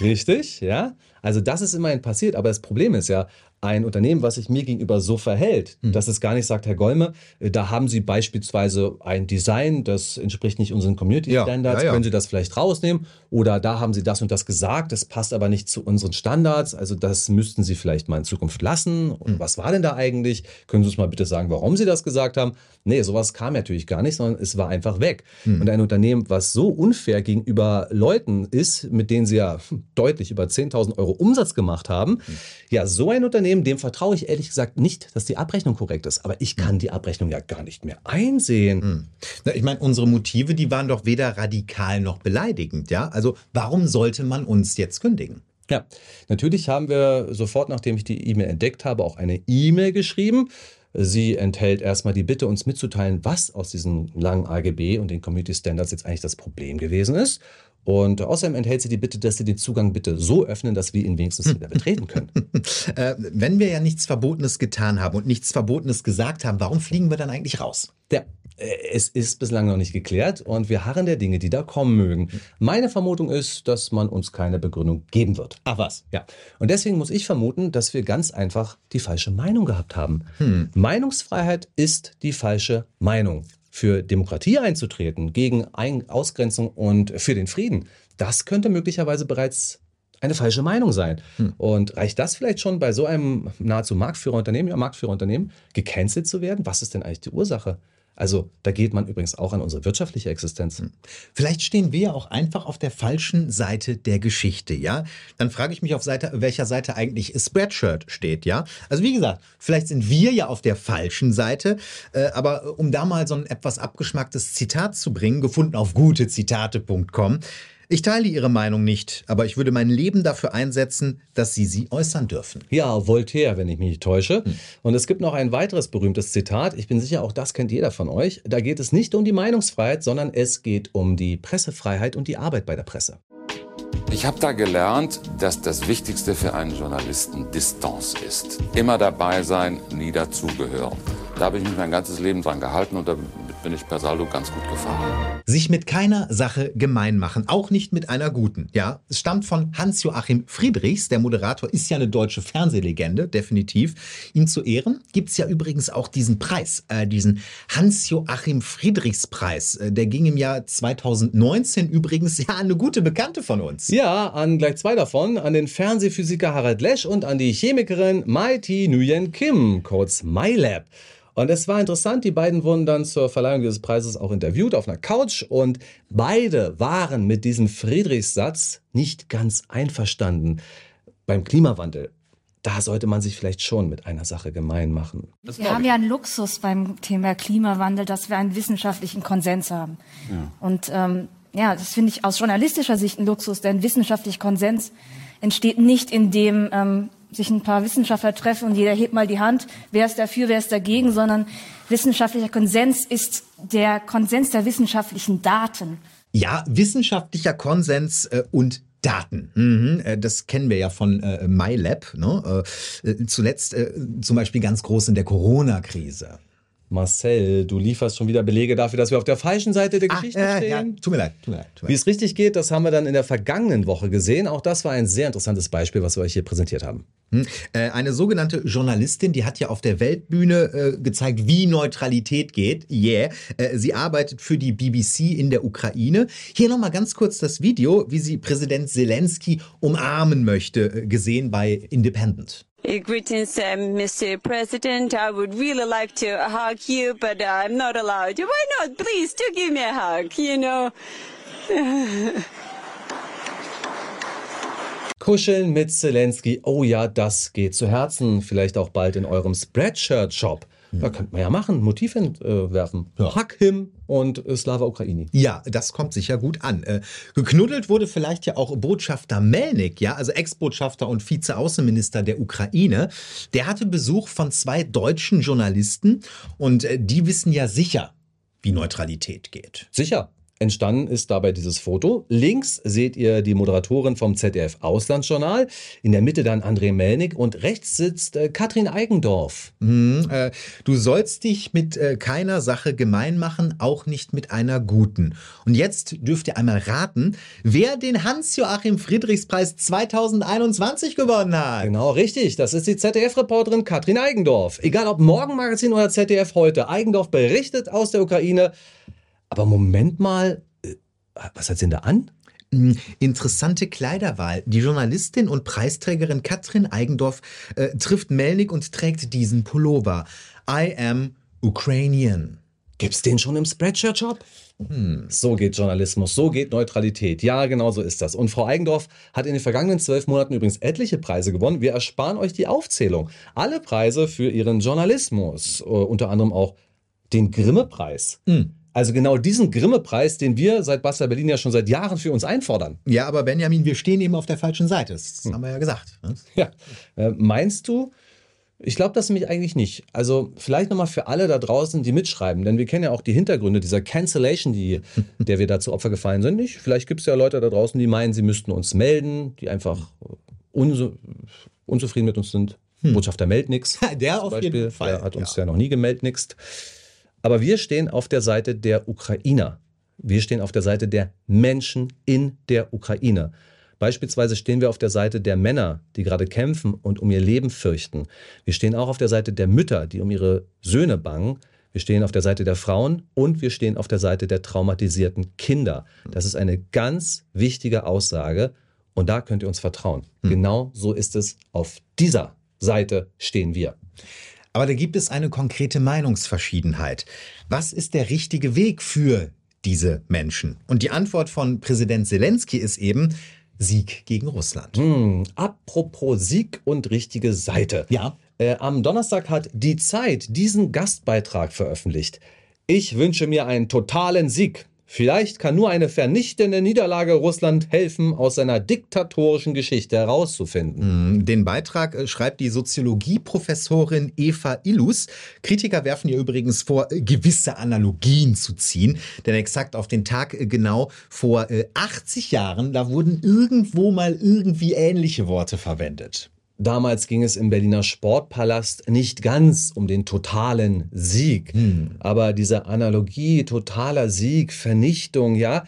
Richtig, ja. Also das ist immerhin passiert, aber das Problem ist ja, ein Unternehmen, was sich mir gegenüber so verhält, Hm. dass es gar nicht sagt, Herr Golme, äh, da haben Sie beispielsweise ein Design, das entspricht nicht unseren Community Ja, Standards, ja, ja. können Sie das vielleicht rausnehmen? Oder da haben Sie das und das gesagt, das passt aber nicht zu unseren Standards, also das müssten Sie vielleicht mal in Zukunft lassen. Und Hm. was war denn da eigentlich? Können Sie uns mal bitte sagen, warum Sie das gesagt haben? Nee, sowas kam natürlich gar nicht, sondern es war einfach weg. Hm. Und ein Unternehmen, was so unfair gegenüber Leuten ist, mit denen sie ja deutlich über 10.000 Euro Umsatz gemacht haben, ja, so ein Unternehmen, dem vertraue ich ehrlich gesagt nicht, dass die Abrechnung korrekt ist. Aber ich kann die Abrechnung ja gar nicht mehr einsehen. Na, Ich meine, unsere Motive, die waren doch weder radikal noch beleidigend, ja? Also warum sollte man uns jetzt kündigen? Ja, natürlich haben wir sofort, nachdem ich die E-Mail entdeckt habe, auch eine E-Mail geschrieben. Sie enthält erstmal die Bitte, uns mitzuteilen, was aus diesen langen AGB und den Community Standards jetzt eigentlich das Problem gewesen ist. Und außerdem enthält sie die Bitte, dass Sie den Zugang bitte so öffnen, dass wir ihn wenigstens wieder betreten können. Äh, wenn wir ja nichts Verbotenes getan haben und nichts Verbotenes gesagt haben, warum fliegen wir dann eigentlich raus? Ja, es ist bislang noch nicht geklärt und wir harren der Dinge, die da kommen mögen. Meine Vermutung ist, dass man uns keine Begründung geben wird. Ach was? Ja. Und deswegen muss ich vermuten, dass wir ganz einfach die falsche Meinung gehabt haben. Hm. Meinungsfreiheit ist die falsche Meinung. Für Demokratie einzutreten, gegen Ein Ausgrenzung und für den Frieden, das könnte möglicherweise bereits eine falsche Meinung sein. Und reicht das vielleicht schon bei so einem nahezu Marktführerunternehmen, ja, Marktführerunternehmen, gecancelt zu werden? Was ist denn eigentlich die Ursache? Also da geht man übrigens auch an unsere wirtschaftliche Existenz. Vielleicht stehen wir ja auch einfach auf der falschen Seite der Geschichte, ja? Dann frage ich mich, auf Seite, welcher Seite eigentlich Spreadshirt steht, ja? Also wie gesagt, vielleicht sind wir ja auf der falschen Seite, äh, aber um da mal so ein etwas abgeschmacktes Zitat zu bringen, gefunden auf gutezitate.com. Ich teile Ihre Meinung nicht, aber ich würde mein Leben dafür einsetzen, dass Sie sie äußern dürfen. Ja, Voltaire, wenn ich mich nicht täusche. Und es gibt noch ein weiteres berühmtes Zitat. Ich bin sicher, auch das kennt jeder von euch. Da geht es nicht um die Meinungsfreiheit, sondern es geht um die Pressefreiheit und die Arbeit bei der Presse. Ich habe da gelernt, dass das Wichtigste für einen Journalisten Distanz ist. Immer dabei sein, nie dazugehören. Da habe ich mich mein ganzes Leben dran gehalten und damit bin ich per Saldo ganz gut gefahren. Sich mit keiner Sache gemein machen, auch nicht mit einer guten. Ja, es stammt von Hans-Joachim Friedrichs. Der Moderator ist ja eine deutsche Fernsehlegende, definitiv. Ihm zu Ehren gibt es ja übrigens auch diesen Preis, äh, diesen Hans-Joachim Friedrichs-Preis. Äh, der ging im Jahr 2019 übrigens ja an eine gute Bekannte von uns. Ja, an gleich zwei davon, an den Fernsehphysiker Harald Lesch und an die Chemikerin Mai-Ti Nguyen Kim, kurz MyLab. Und es war interessant, die beiden wurden dann zur Verleihung dieses Preises auch interviewt auf einer Couch und beide waren mit diesem Friedrichssatz nicht ganz einverstanden. Beim Klimawandel, da sollte man sich vielleicht schon mit einer Sache gemein machen. Wir haben ja einen Luxus beim Thema Klimawandel, dass wir einen wissenschaftlichen Konsens haben. Und ähm, ja, das finde ich aus journalistischer Sicht ein Luxus, denn wissenschaftlicher Konsens entsteht nicht, indem ähm, sich ein paar Wissenschaftler treffen und jeder hebt mal die Hand, wer ist dafür, wer ist dagegen, sondern wissenschaftlicher Konsens ist der Konsens der wissenschaftlichen Daten. Ja, wissenschaftlicher Konsens äh, und Daten. Mhm, äh, das kennen wir ja von äh, MyLab. Ne? Äh, zuletzt zum Beispiel ganz groß in der Corona-Krise. Marcel, du lieferst schon wieder Belege dafür, dass wir auf der falschen Seite der Geschichte äh, stehen. ja, tut mir leid, tut mir leid. Tut mir Wie es richtig geht, das haben wir dann in der vergangenen Woche gesehen. Auch das war ein sehr interessantes Beispiel, was wir euch hier präsentiert haben. Hm. Äh, Eine sogenannte Journalistin, die hat ja auf der Weltbühne äh, gezeigt, wie Neutralität geht. Yeah. Äh, Sie arbeitet für die BBC in der Ukraine. Hier nochmal ganz kurz das Video, wie sie Präsident Zelensky umarmen möchte, äh, gesehen bei Independent. Uh, greetings, um, Mr. President. I would really like to hug you, but I'm not allowed. Why not? Please, do give me a hug, you know. Kuscheln mit Zelensky, oh ja, das geht zu Herzen. Vielleicht auch bald in eurem Spreadshirt-Shop. Da könnte man ja machen, Motiv entwerfen. Äh, Hack him und äh, Slava Ukraini. Ja, das kommt sicher gut an. Äh, geknuddelt wurde vielleicht ja auch Botschafter Melnik, ja, also Ex-Botschafter und Vize-Außenminister der Ukraine. Der hatte Besuch von zwei deutschen Journalisten und äh, die wissen ja sicher, wie Neutralität geht. Sicher. Entstanden ist dabei dieses Foto. Links seht ihr die Moderatorin vom ZDF Auslandsjournal, in der Mitte dann André Melnik und rechts sitzt äh, Katrin Eigendorf. Mhm, äh, du sollst dich mit äh, keiner Sache gemein machen, auch nicht mit einer guten. Und jetzt dürft ihr einmal raten, wer den Hans-Joachim Friedrichspreis 2021 gewonnen hat. Genau, richtig. Das ist die ZDF-Reporterin Katrin Eigendorf. Egal ob Morgenmagazin oder ZDF heute, Eigendorf berichtet aus der Ukraine. Aber Moment mal, äh, was hat sie denn da an? Hm, interessante Kleiderwahl. Die Journalistin und Preisträgerin Katrin Eigendorf äh, trifft Melnik und trägt diesen Pullover. I am Ukrainian. Gibt's den schon im Spreadshirt-Shop? Hm. So geht Journalismus, so geht Neutralität. Ja, genau so ist das. Und Frau Eigendorf hat in den vergangenen zwölf Monaten übrigens etliche Preise gewonnen. Wir ersparen euch die Aufzählung. Alle Preise für ihren Journalismus, äh, unter anderem auch den Grimme-Preis. Hm. Also genau diesen Grimme-Preis, den wir seit Basta Berlin ja schon seit Jahren für uns einfordern. Ja, aber Benjamin, wir stehen eben auf der falschen Seite. Das hm. haben wir ja gesagt. Ne? Ja. Äh, meinst du? Ich glaube das nämlich eigentlich nicht. Also vielleicht nochmal für alle da draußen, die mitschreiben, denn wir kennen ja auch die Hintergründe dieser Cancellation, die, der wir da zu Opfer gefallen sind. Nicht? Vielleicht gibt es ja Leute da draußen, die meinen, sie müssten uns melden, die einfach unsu unzufrieden mit uns sind. Hm. Botschafter meldet nichts. Der auf Beispiel. jeden Fall. Der hat uns ja, ja noch nie gemeldet nichts. Aber wir stehen auf der Seite der Ukrainer. Wir stehen auf der Seite der Menschen in der Ukraine. Beispielsweise stehen wir auf der Seite der Männer, die gerade kämpfen und um ihr Leben fürchten. Wir stehen auch auf der Seite der Mütter, die um ihre Söhne bangen. Wir stehen auf der Seite der Frauen und wir stehen auf der Seite der traumatisierten Kinder. Das ist eine ganz wichtige Aussage und da könnt ihr uns vertrauen. Hm. Genau so ist es. Auf dieser Seite stehen wir. Aber da gibt es eine konkrete Meinungsverschiedenheit. Was ist der richtige Weg für diese Menschen? Und die Antwort von Präsident Zelensky ist eben, Sieg gegen Russland. Hm, apropos Sieg und richtige Seite. Ja. Äh, am Donnerstag hat die Zeit diesen Gastbeitrag veröffentlicht. Ich wünsche mir einen totalen Sieg. Vielleicht kann nur eine vernichtende Niederlage Russland helfen, aus seiner diktatorischen Geschichte herauszufinden. Mhm. Den Beitrag äh, schreibt die Soziologieprofessorin Eva Illus. Kritiker werfen ihr übrigens vor, äh, gewisse Analogien zu ziehen. Denn exakt auf den Tag äh, genau vor 80 Jahren, da wurden irgendwo mal irgendwie ähnliche Worte verwendet. Damals ging es im Berliner Sportpalast nicht ganz um den totalen Sieg. Hm. Aber diese Analogie, totaler Sieg, Vernichtung, ja,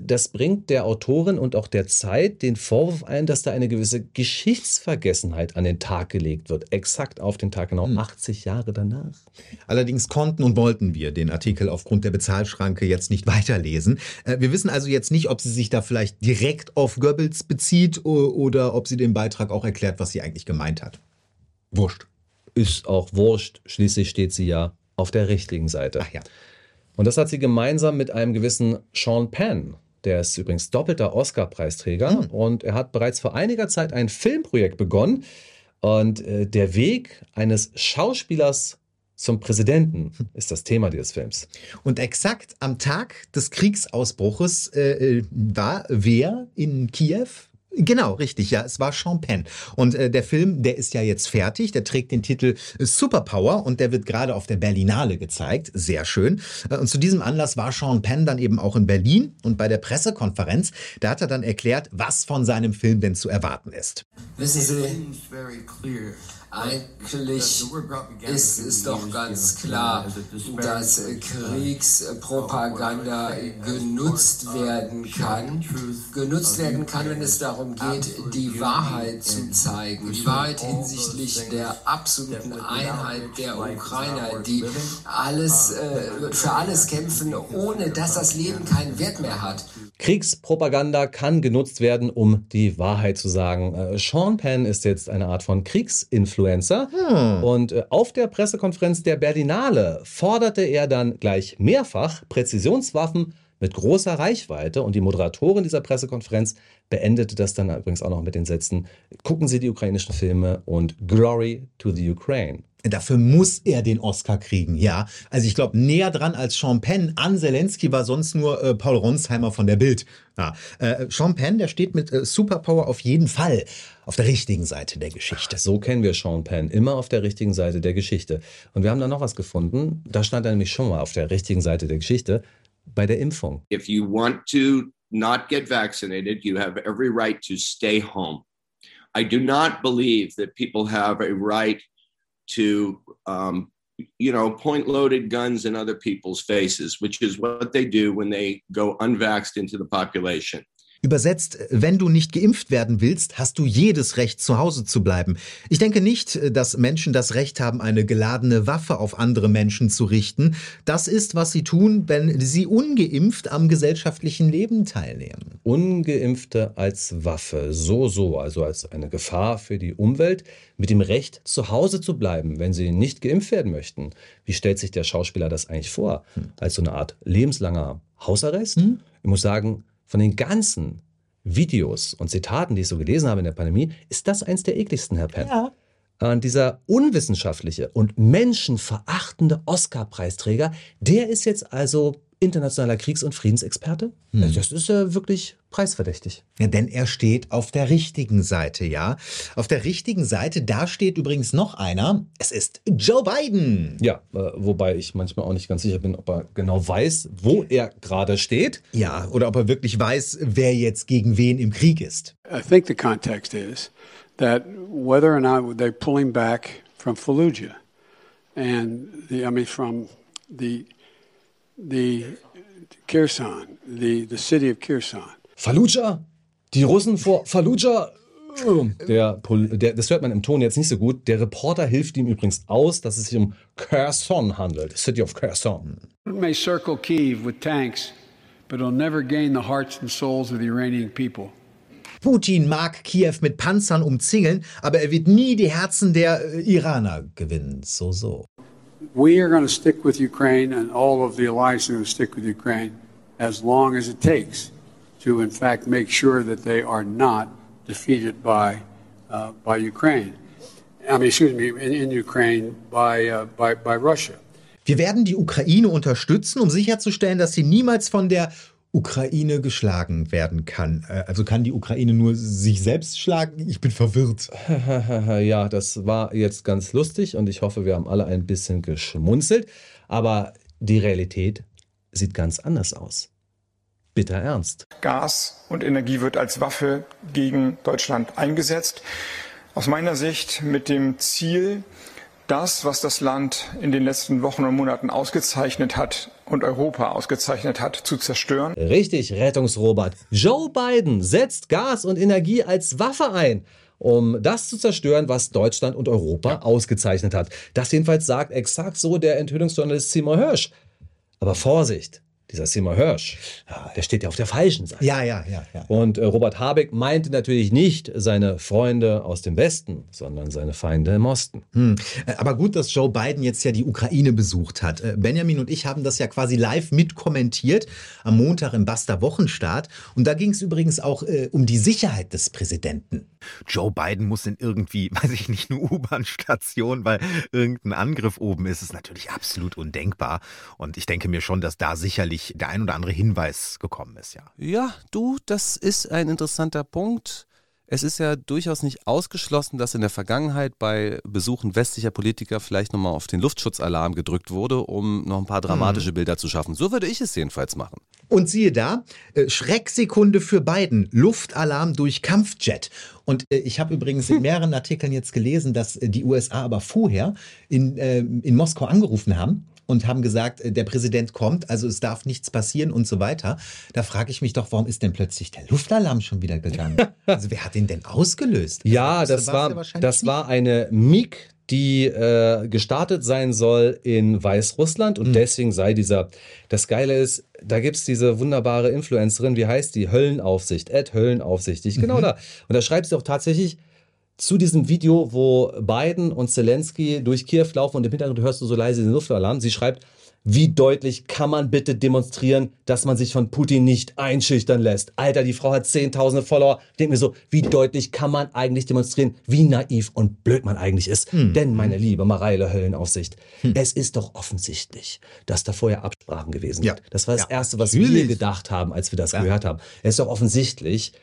das bringt der Autorin und auch der Zeit den Vorwurf ein, dass da eine gewisse Geschichtsvergessenheit an den Tag gelegt wird. Exakt auf den Tag, genau hm. 80 Jahre danach. Allerdings konnten und wollten wir den Artikel aufgrund der Bezahlschranke jetzt nicht weiterlesen. Äh, wir wissen also jetzt nicht, ob sie sich da vielleicht direkt auf Goebbels bezieht oder ob sie den Beitrag auch erklärt, was sie eigentlich gemeint hat. Wurscht. Ist auch wurscht. Schließlich steht sie ja auf der richtigen Seite. Ach ja. Und das hat sie gemeinsam mit einem gewissen Sean Penn. Der ist übrigens doppelter Oscar-Preisträger mhm. und er hat bereits vor einiger Zeit ein Filmprojekt begonnen. Und äh, der Weg eines Schauspielers zum Präsidenten ist das Thema dieses Films. Und exakt am Tag des Kriegsausbruches äh, äh war wer in Kiew? Genau, richtig, ja, es war Champagne. Und äh, der Film, der ist ja jetzt fertig, der trägt den Titel Superpower und der wird gerade auf der Berlinale gezeigt, sehr schön. Äh, und zu diesem Anlass war Sean Penn dann eben auch in Berlin und bei der Pressekonferenz, da hat er dann erklärt, was von seinem Film denn zu erwarten ist. Wissen Sie, eigentlich ist es doch ganz klar, dass Kriegspropaganda genutzt werden kann. Genutzt werden kann, wenn es darum geht, die Wahrheit zu zeigen. Die Wahrheit hinsichtlich der absoluten Einheit der Ukrainer, die alles, äh, für alles kämpfen, ohne dass das Leben keinen Wert mehr hat. Kriegspropaganda kann genutzt werden, um die Wahrheit zu sagen. Äh, Sean Penn ist jetzt eine Art von Kriegsinfluencer Influencer. Und äh, auf der Pressekonferenz der Berlinale forderte er dann gleich mehrfach Präzisionswaffen mit großer Reichweite. Und die Moderatorin dieser Pressekonferenz beendete das dann übrigens auch noch mit den Sätzen: Gucken Sie die ukrainischen Filme und Glory to the Ukraine. Dafür muss er den Oscar kriegen, ja. Also ich glaube, näher dran als Sean Penn an Zelensky war sonst nur äh, Paul Ronsheimer von der Bild. Ja. Äh, Sean Penn, der steht mit äh, Superpower auf jeden Fall auf der richtigen Seite der Geschichte. So kennen wir Sean Penn, immer auf der richtigen Seite der Geschichte. Und wir haben da noch was gefunden, da stand er nämlich schon mal auf der richtigen Seite der Geschichte, bei der Impfung. If you want to not get vaccinated, you have every right to stay home. I do not believe that people have a right to, um, you know, point loaded guns in other people's faces, which is what they do when they go unvaxxed into the population. Übersetzt, wenn du nicht geimpft werden willst, hast du jedes Recht, zu Hause zu bleiben. Ich denke nicht, dass Menschen das Recht haben, eine geladene Waffe auf andere Menschen zu richten. Das ist, was sie tun, wenn sie ungeimpft am gesellschaftlichen Leben teilnehmen. Ungeimpfte als Waffe, so, so, also als eine Gefahr für die Umwelt, mit dem Recht, zu Hause zu bleiben, wenn sie nicht geimpft werden möchten. Wie stellt sich der Schauspieler das eigentlich vor? Als so eine Art lebenslanger Hausarrest? Ich muss sagen, von den ganzen Videos und Zitaten, die ich so gelesen habe in der Pandemie, ist das eins der ekligsten, Herr Penn. Ja. Und dieser unwissenschaftliche und menschenverachtende Oscar-Preisträger, der ist jetzt also internationaler Kriegs- und Friedensexperte? Das ist ja wirklich preisverdächtig. Ja, denn er steht auf der richtigen Seite, ja. Auf der richtigen Seite, da steht übrigens noch einer. Es ist Joe Biden. Ja, äh, wobei ich manchmal auch nicht ganz sicher bin, ob er genau weiß, wo er gerade steht. Ja, oder ob er wirklich weiß, wer jetzt gegen wen im Krieg ist. I think the context is that whether or not they're pulling back from Fallujah and the, I mean, from the, the Kherson, the, the city of Kherson. Fallujah? Die Russen vor Fallujah? Der, Pol- der, das hört man im Ton jetzt nicht so gut. Der Reporter hilft ihm übrigens aus, dass es sich um Kherson handelt. City of Kherson. It may circle Kiev with tanks, but it'll never gain the hearts and souls of the Iranian people. Putin mag Kiew mit Panzern umzingeln, aber er wird nie die Herzen der äh, Iraner gewinnen. So, so. We are going to stick with Ukraine, and all of the alliance are going to stick with Ukraine as long as it takes to, in fact, make sure that they are not defeated by uh, by Ukraine. I mean, excuse me, in, in Ukraine by, uh, by by Russia. Wir werden die Ukraine unterstützen, um sicherzustellen, dass sie niemals von der Ukraine geschlagen werden kann. Äh, Also kann die Ukraine nur sich selbst schlagen? Ich bin verwirrt. ja, das war jetzt ganz lustig und ich hoffe, wir haben alle ein bisschen geschmunzelt. Aber die Realität sieht ganz anders aus. Bitter ernst. Gas und Energie wird als Waffe gegen Deutschland eingesetzt. Aus meiner Sicht mit dem Ziel, das, was das Land in den letzten Wochen und Monaten ausgezeichnet hat und Europa ausgezeichnet hat, zu zerstören. Richtig, Rettungsrobot. Joe Biden setzt Gas und Energie als Waffe ein, um das zu zerstören, was Deutschland und Europa ausgezeichnet hat. Das jedenfalls sagt exakt so der Enthüllungsjournalist Seymour Hirsch. Aber Vorsicht, dieser Seymour Hirsch, der steht ja auf der falschen Seite. Ja, ja, ja, ja. Und äh, Robert Habeck meinte natürlich nicht seine Freunde aus dem Westen, sondern seine Feinde im Osten. Hm. Äh, Aber gut, dass Joe Biden jetzt ja die Ukraine besucht hat. Äh, Benjamin und ich haben das ja quasi live mitkommentiert am Montag im Basta Wochenstart. Und da ging es übrigens auch äh, um die Sicherheit des Präsidenten. Joe Biden muss in irgendwie, weiß ich nicht, eine U-Bahn-Station, weil irgendein Angriff oben ist, ist natürlich absolut undenkbar. Und ich denke mir schon, dass da sicherlich der ein oder andere Hinweis gekommen ist, ja. Ja, du, das ist ein interessanter Punkt. Es ist ja durchaus nicht ausgeschlossen, dass in der Vergangenheit bei Besuchen westlicher Politiker vielleicht nochmal auf den Luftschutzalarm gedrückt wurde, um noch ein paar dramatische Bilder zu schaffen. So würde ich es jedenfalls machen. Und siehe da, äh, Schrecksekunde für Biden, Luftalarm durch Kampfjet. Und äh, ich habe übrigens in mehreren Artikeln jetzt gelesen, dass äh, die USA aber vorher in, in Moskau angerufen haben und haben gesagt, äh, der Präsident kommt, also es darf nichts passieren und so weiter. Da frage ich mich doch, warum ist denn plötzlich der Luftalarm schon wieder gegangen? also wer hat den denn ausgelöst? Ja, Also, das ja war, wahrscheinlich das war eine MiG, die äh, gestartet sein soll in Weißrussland und deswegen sei dieser. Das Geile ist, da gibt es diese wunderbare Influencerin, wie heißt die? Höllenaufsicht, Ed Höllenaufsicht, genau Mhm. da. Und da schreibt sie auch tatsächlich, zu diesem Video, wo Biden und Zelensky durch Kiew laufen und im Hintergrund hörst du so leise den Luftalarm. Sie schreibt, wie deutlich kann man bitte demonstrieren, dass man sich von Putin nicht einschüchtern lässt? Alter, die Frau hat zehntausende Follower. Ich denke mir so, wie deutlich kann man eigentlich demonstrieren, wie naiv und blöd man eigentlich ist? Hm. Denn, meine liebe Mareile Höllenaufsicht, es ist doch offensichtlich, dass da vorher Absprachen gewesen sind. Das war das Erste, was wir natürlich. gedacht haben, als wir das gehört haben. Es ist doch offensichtlich,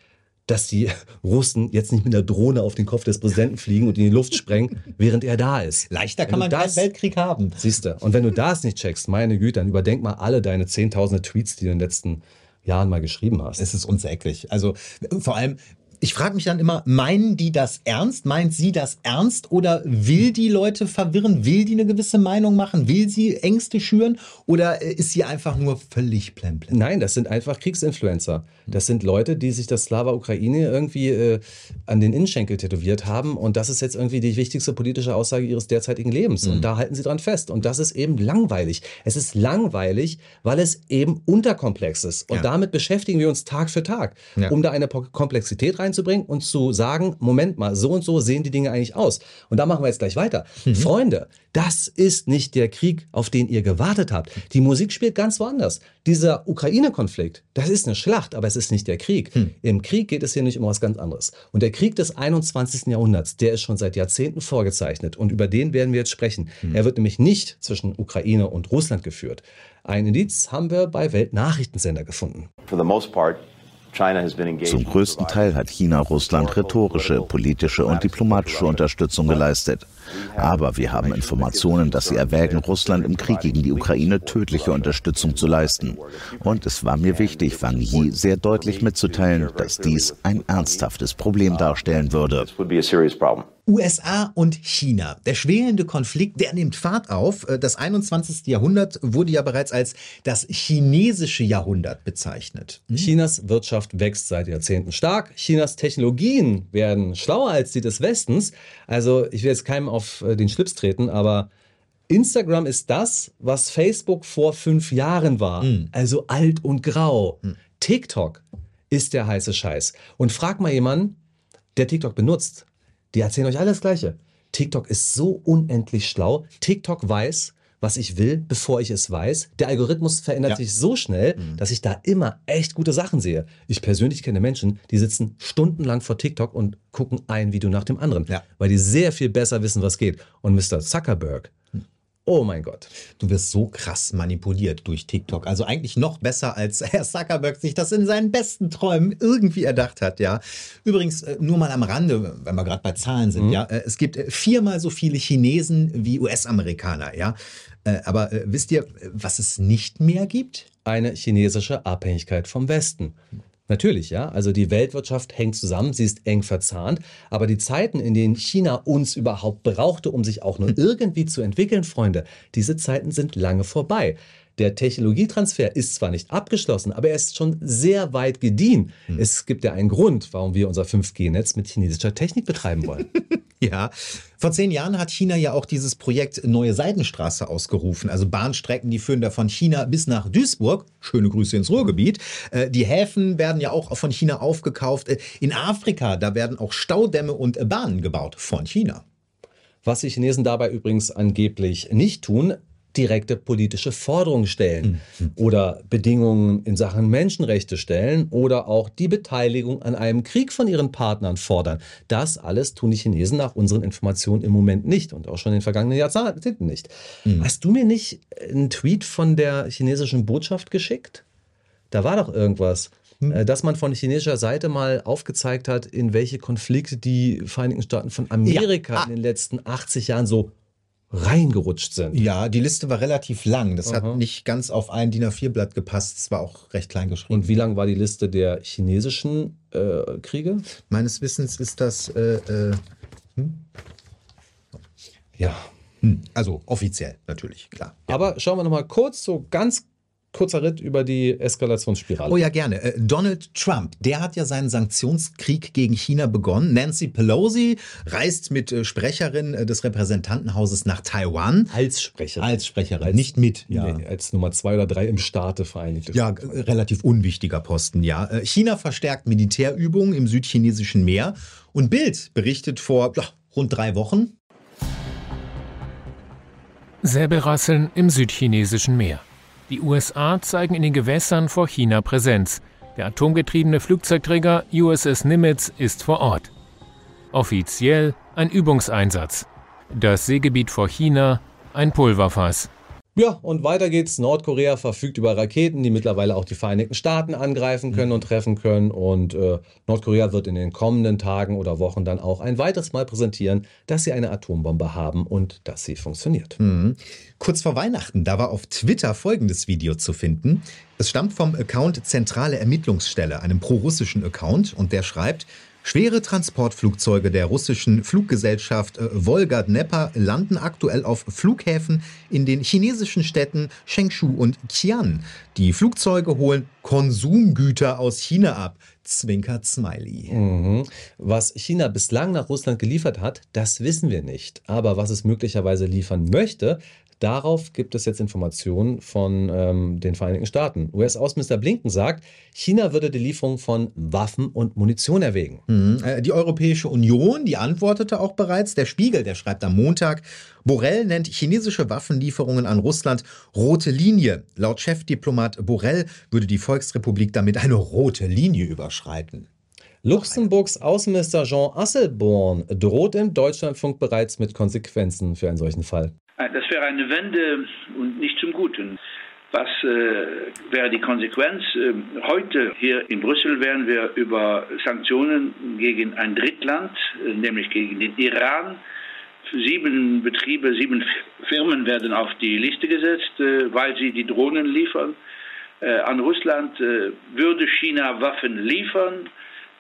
dass die Russen jetzt nicht mit einer Drohne auf den Kopf des Präsidenten fliegen und in die Luft sprengen, während er da ist. Leichter kann man keinen Weltkrieg haben. Siehst du. Und wenn du das nicht checkst, meine Güte, dann überdenk mal alle deine zehntausende Tweets, die du in den letzten Jahren mal geschrieben hast. Es ist unsäglich. Also vor allem, ich frage mich dann immer, meinen die das ernst? Meint sie das ernst? Oder will die Leute verwirren? Will die eine gewisse Meinung machen? Will sie Ängste schüren? Oder äh, ist sie einfach nur völlig plemplem? Nein, das sind einfach Kriegsinfluencer. Das sind Leute, die sich das Slava Ukraine irgendwie äh, an den Innenschenkel tätowiert haben. Und das ist jetzt irgendwie die wichtigste politische Aussage ihres derzeitigen Lebens. Und da halten sie dran fest. Und das ist eben langweilig. Es ist langweilig, weil es eben unterkomplex ist. Und Ja. damit beschäftigen wir uns Tag für Tag, Ja. um da eine Komplexität reinzubringen und zu sagen, Moment mal, so und so sehen die Dinge eigentlich aus. Und da machen wir jetzt gleich weiter. Freunde, das ist nicht der Krieg, auf den ihr gewartet habt. Die Musik spielt ganz woanders. Dieser Ukraine-Konflikt, das ist eine Schlacht, aber es ist nicht der Krieg. Im Krieg geht es hier nicht um was ganz anderes. Und der Krieg des 21. Jahrhunderts, der ist schon seit Jahrzehnten vorgezeichnet. Und über den werden wir jetzt sprechen. Er wird nämlich nicht zwischen Ukraine und Russland geführt. Ein Indiz haben wir bei Weltnachrichtensender gefunden. For the most part, Zum größten Teil hat China Russland rhetorische, politische und diplomatische Unterstützung geleistet. Aber wir haben Informationen, dass sie erwägen, Russland im Krieg gegen die Ukraine tödliche Unterstützung zu leisten. Und es war mir wichtig, Wang Yi sehr deutlich mitzuteilen, dass dies ein ernsthaftes Problem darstellen würde. USA und China. Der schwelende Konflikt, der nimmt Fahrt auf. Äh, Das 21. Jahrhundert wurde ja bereits als das chinesische Jahrhundert bezeichnet. Chinas Wirtschaft wächst seit Jahrzehnten stark. Chinas Technologien werden schlauer als die des Westens. Also ich will jetzt keinem auf äh, den Schlips treten, aber Instagram ist das, was Facebook vor fünf Jahren war. Also alt und grau. TikTok ist der heiße Scheiß. Und frag mal jemanden, der TikTok benutzt. Die erzählen euch alles Gleiche. TikTok ist so unendlich schlau. TikTok weiß, was ich will, bevor ich es weiß. Der Algorithmus verändert Ja. sich so schnell, dass ich da immer echt gute Sachen sehe. Ich persönlich kenne Menschen, die sitzen stundenlang vor TikTok und gucken ein Video nach dem anderen, weil die sehr viel besser wissen, was geht. Und Mr. Zuckerberg, oh mein Gott. Du wirst so krass manipuliert durch TikTok. Also eigentlich noch besser, als Herr Zuckerberg sich das in seinen besten Träumen irgendwie erdacht hat, ja. Übrigens, äh, nur mal am Rande, wenn wir gerade bei Zahlen sind, ja. äh, Es gibt äh, viermal so viele Chinesen wie US-Amerikaner, ja. Aber wisst ihr, was es nicht mehr gibt? Eine chinesische Abhängigkeit vom Westen. Natürlich, ja. Also die Weltwirtschaft hängt zusammen, sie ist eng verzahnt. Aber die Zeiten, in denen China uns überhaupt brauchte, um sich auch nur irgendwie zu entwickeln, Freunde, diese Zeiten sind lange vorbei. Der Technologietransfer ist zwar nicht abgeschlossen, aber er ist schon sehr weit gediehen. Es gibt ja einen Grund, warum wir unser 5G-Netz mit chinesischer Technik betreiben wollen. Ja, vor zehn Jahren hat China ja auch dieses Projekt Neue Seidenstraße ausgerufen. Also Bahnstrecken, die führen da von China bis nach Duisburg. Schöne Grüße ins Ruhrgebiet. Äh, Die Häfen werden ja auch von China aufgekauft. Äh, In Afrika, da werden auch Staudämme und Bahnen gebaut von China. Was die Chinesen dabei übrigens angeblich nicht tun, direkte politische Forderungen stellen oder Bedingungen in Sachen Menschenrechte stellen oder auch die Beteiligung an einem Krieg von ihren Partnern fordern. Das alles tun die Chinesen nach unseren Informationen im Moment nicht und auch schon in den vergangenen Jahrzehnten nicht. Hast du mir nicht einen Tweet von der chinesischen Botschaft geschickt? Da war doch irgendwas. äh, Dass man von chinesischer Seite mal aufgezeigt hat, in welche Konflikte die Vereinigten Staaten von Amerika in den letzten 80 Jahren so reingerutscht sind. Ja, die Liste war relativ lang. Das hat nicht ganz auf ein DIN A4-Blatt gepasst. Es war auch recht klein geschrieben. Und wie lang war die Liste der chinesischen äh, Kriege? Meines Wissens ist das. Äh, äh, hm? Ja. Hm, Also offiziell, natürlich, klar. Aber schauen wir noch mal kurz so ganz kurzer Ritt über die Eskalationsspirale. Oh ja, gerne. Äh, Donald Trump, der hat ja seinen Sanktionskrieg gegen China begonnen. Nancy Pelosi reist mit äh, Sprecherin äh, des Repräsentantenhauses nach Taiwan. Als Sprecherin. Als Sprecherin, nicht mit. Ja. Nee, als Nummer zwei oder drei im Staate Vereinigte Ja, Staaten. äh, relativ unwichtiger Posten, ja. Äh, China verstärkt Militärübungen im südchinesischen Meer. Und Bild berichtet vor ja, rund drei Wochen, Säbelrasseln im südchinesischen Meer. Die USA zeigen in den Gewässern vor China Präsenz. Der atomgetriebene Flugzeugträger USS Nimitz ist vor Ort. Offiziell ein Übungseinsatz. Das Seegebiet vor China ein Pulverfass. Ja, und weiter geht's. Nordkorea verfügt über Raketen, die mittlerweile auch die Vereinigten Staaten angreifen können und treffen können. Und äh, Nordkorea wird in den kommenden Tagen oder Wochen dann auch ein weiteres Mal präsentieren, dass sie eine Atombombe haben und dass sie funktioniert. Mhm. Kurz vor Weihnachten, da war auf Twitter folgendes Video zu finden. Es stammt vom Account Zentrale Ermittlungsstelle, einem prorussischen Account, und der schreibt, Schwere Transportflugzeuge der russischen Fluggesellschaft äh, Volga Dnepr landen aktuell auf Flughäfen in den chinesischen Städten Shengshu und Qian. Die Flugzeuge holen Konsumgüter aus China ab. Zwinkert Smiley. Mhm. Was China bislang nach Russland geliefert hat, das wissen wir nicht. Aber was es möglicherweise liefern möchte, darauf gibt es jetzt Informationen von ähm, den Vereinigten Staaten. US-Außenminister Blinken sagt, China würde die Lieferung von Waffen und Munition erwägen. Mhm. Äh, Die Europäische Union, die antwortete auch bereits. Der Spiegel, der schreibt am Montag, Borrell nennt chinesische Waffenlieferungen an Russland rote Linie. Laut Chefdiplomat Borrell würde die Volksrepublik damit eine rote Linie überschreiten. Luxemburgs Außenminister Jean Asselborn droht im Deutschlandfunk bereits mit Konsequenzen für einen solchen Fall. Das wäre eine Wende und nicht zum Guten. Was äh, wäre die Konsequenz? Ähm, heute hier in Brüssel werden wir über Sanktionen gegen ein Drittland, äh, nämlich gegen den Iran. Sieben Betriebe, sieben Firmen werden auf die Liste gesetzt, äh, weil sie die Drohnen liefern. Äh, an Russland äh, würde China Waffen liefern,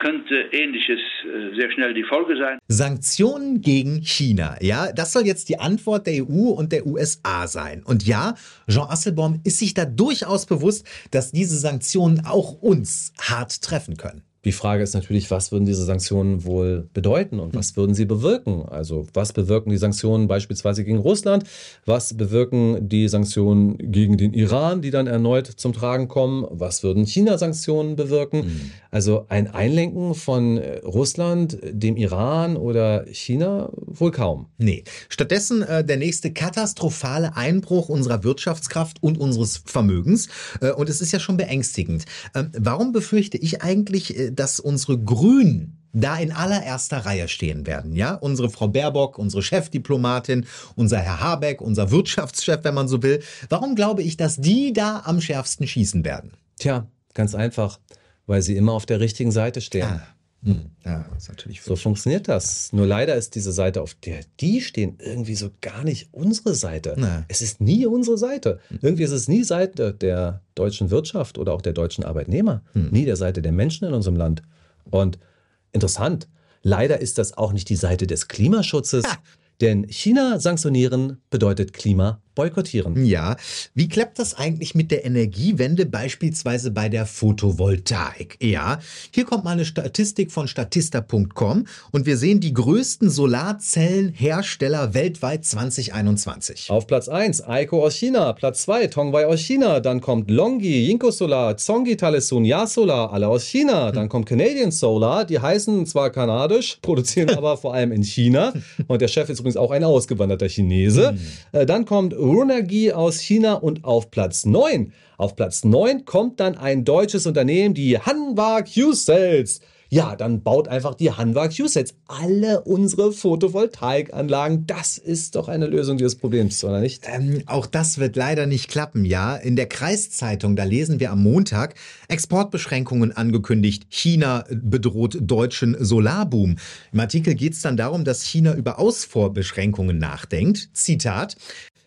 könnte Ähnliches äh, sehr schnell die Folge sein. Sanktionen gegen China. Ja, das soll jetzt die Antwort der EU und der USA sein. Und ja, Jean Asselborn ist sich da durchaus bewusst, dass diese Sanktionen auch uns hart treffen können. Die Frage ist natürlich, was würden diese Sanktionen wohl bedeuten und was würden sie bewirken? Also was bewirken die Sanktionen beispielsweise gegen Russland? Was bewirken die Sanktionen gegen den Iran, die dann erneut zum Tragen kommen? Was würden China-Sanktionen bewirken? Also ein Einlenken von äh, Russland, dem Iran oder China wohl kaum. Nee. Stattdessen äh, der nächste katastrophale Einbruch unserer Wirtschaftskraft und unseres Vermögens. Äh, und es ist ja schon beängstigend. Ähm, warum befürchte ich eigentlich, äh, dass unsere Grünen da in allererster Reihe stehen werden, ja? Unsere Frau Baerbock, unsere Chefdiplomatin, unser Herr Habeck, unser Wirtschaftschef, wenn man so will. Warum glaube ich, dass die da am schärfsten schießen werden? Tja, ganz einfach, weil sie immer auf der richtigen Seite stehen. Ah. Hm. Ja, ist natürlich So funktioniert das. Nur leider ist diese Seite, auf der die stehen, irgendwie so gar nicht unsere Seite. Nee. Es ist nie unsere Seite. Irgendwie ist es nie Seite der deutschen Wirtschaft oder auch der deutschen Arbeitnehmer. Nie der Seite der Menschen in unserem Land. Und interessant, leider ist das auch nicht die Seite des Klimaschutzes. Denn China sanktionieren bedeutet Klima boykottieren. Ja, wie klappt das eigentlich mit der Energiewende, beispielsweise bei der Photovoltaik? Ja, hier kommt mal eine Statistik von statista.com und wir sehen die größten Solarzellenhersteller weltweit 2021. Auf Platz 1 Aiko aus China, Platz 2 Tongwei aus China, dann kommt Longi, Yinko Solar, Zongi Talesun, Ya Solar, alle aus China, dann kommt Canadian Solar, die heißen zwar kanadisch, produzieren aber vor allem in China und der Chef ist übrigens auch ein ausgewanderter Chinese. Äh, Dann kommt Runergie aus China und auf Platz 9, auf Platz 9 kommt dann ein deutsches Unternehmen, die Hanwha Q-Cells. Ja, dann baut einfach die Hanwha Q-Cells alle unsere Photovoltaikanlagen. Das ist doch eine Lösung dieses Problems, oder nicht? Ähm, auch das wird leider nicht klappen, ja. In der Kreiszeitung, da lesen wir am Montag Exportbeschränkungen angekündigt. China bedroht deutschen Solarboom. Im Artikel geht es dann darum, dass China über Ausfuhrbeschränkungen nachdenkt. Zitat.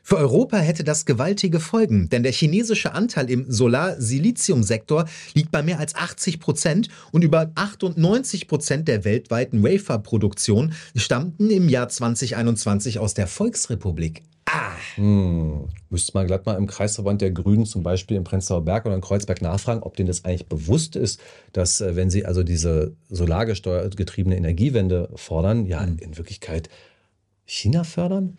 Für Europa hätte das gewaltige Folgen, denn der chinesische Anteil im Solar-Silizium-Sektor liegt bei mehr als 80 Prozent und über 98 Prozent der weltweiten Waferproduktion stammten im Jahr 2021 aus der Volksrepublik. Hm. Müsste man glatt mal im Kreisverband der Grünen zum Beispiel in Prenzlauer Berg oder in Kreuzberg nachfragen, ob denen das eigentlich bewusst ist, dass äh, wenn sie also diese solargesteuergetriebene Energiewende fordern, ja in Wirklichkeit China fördern?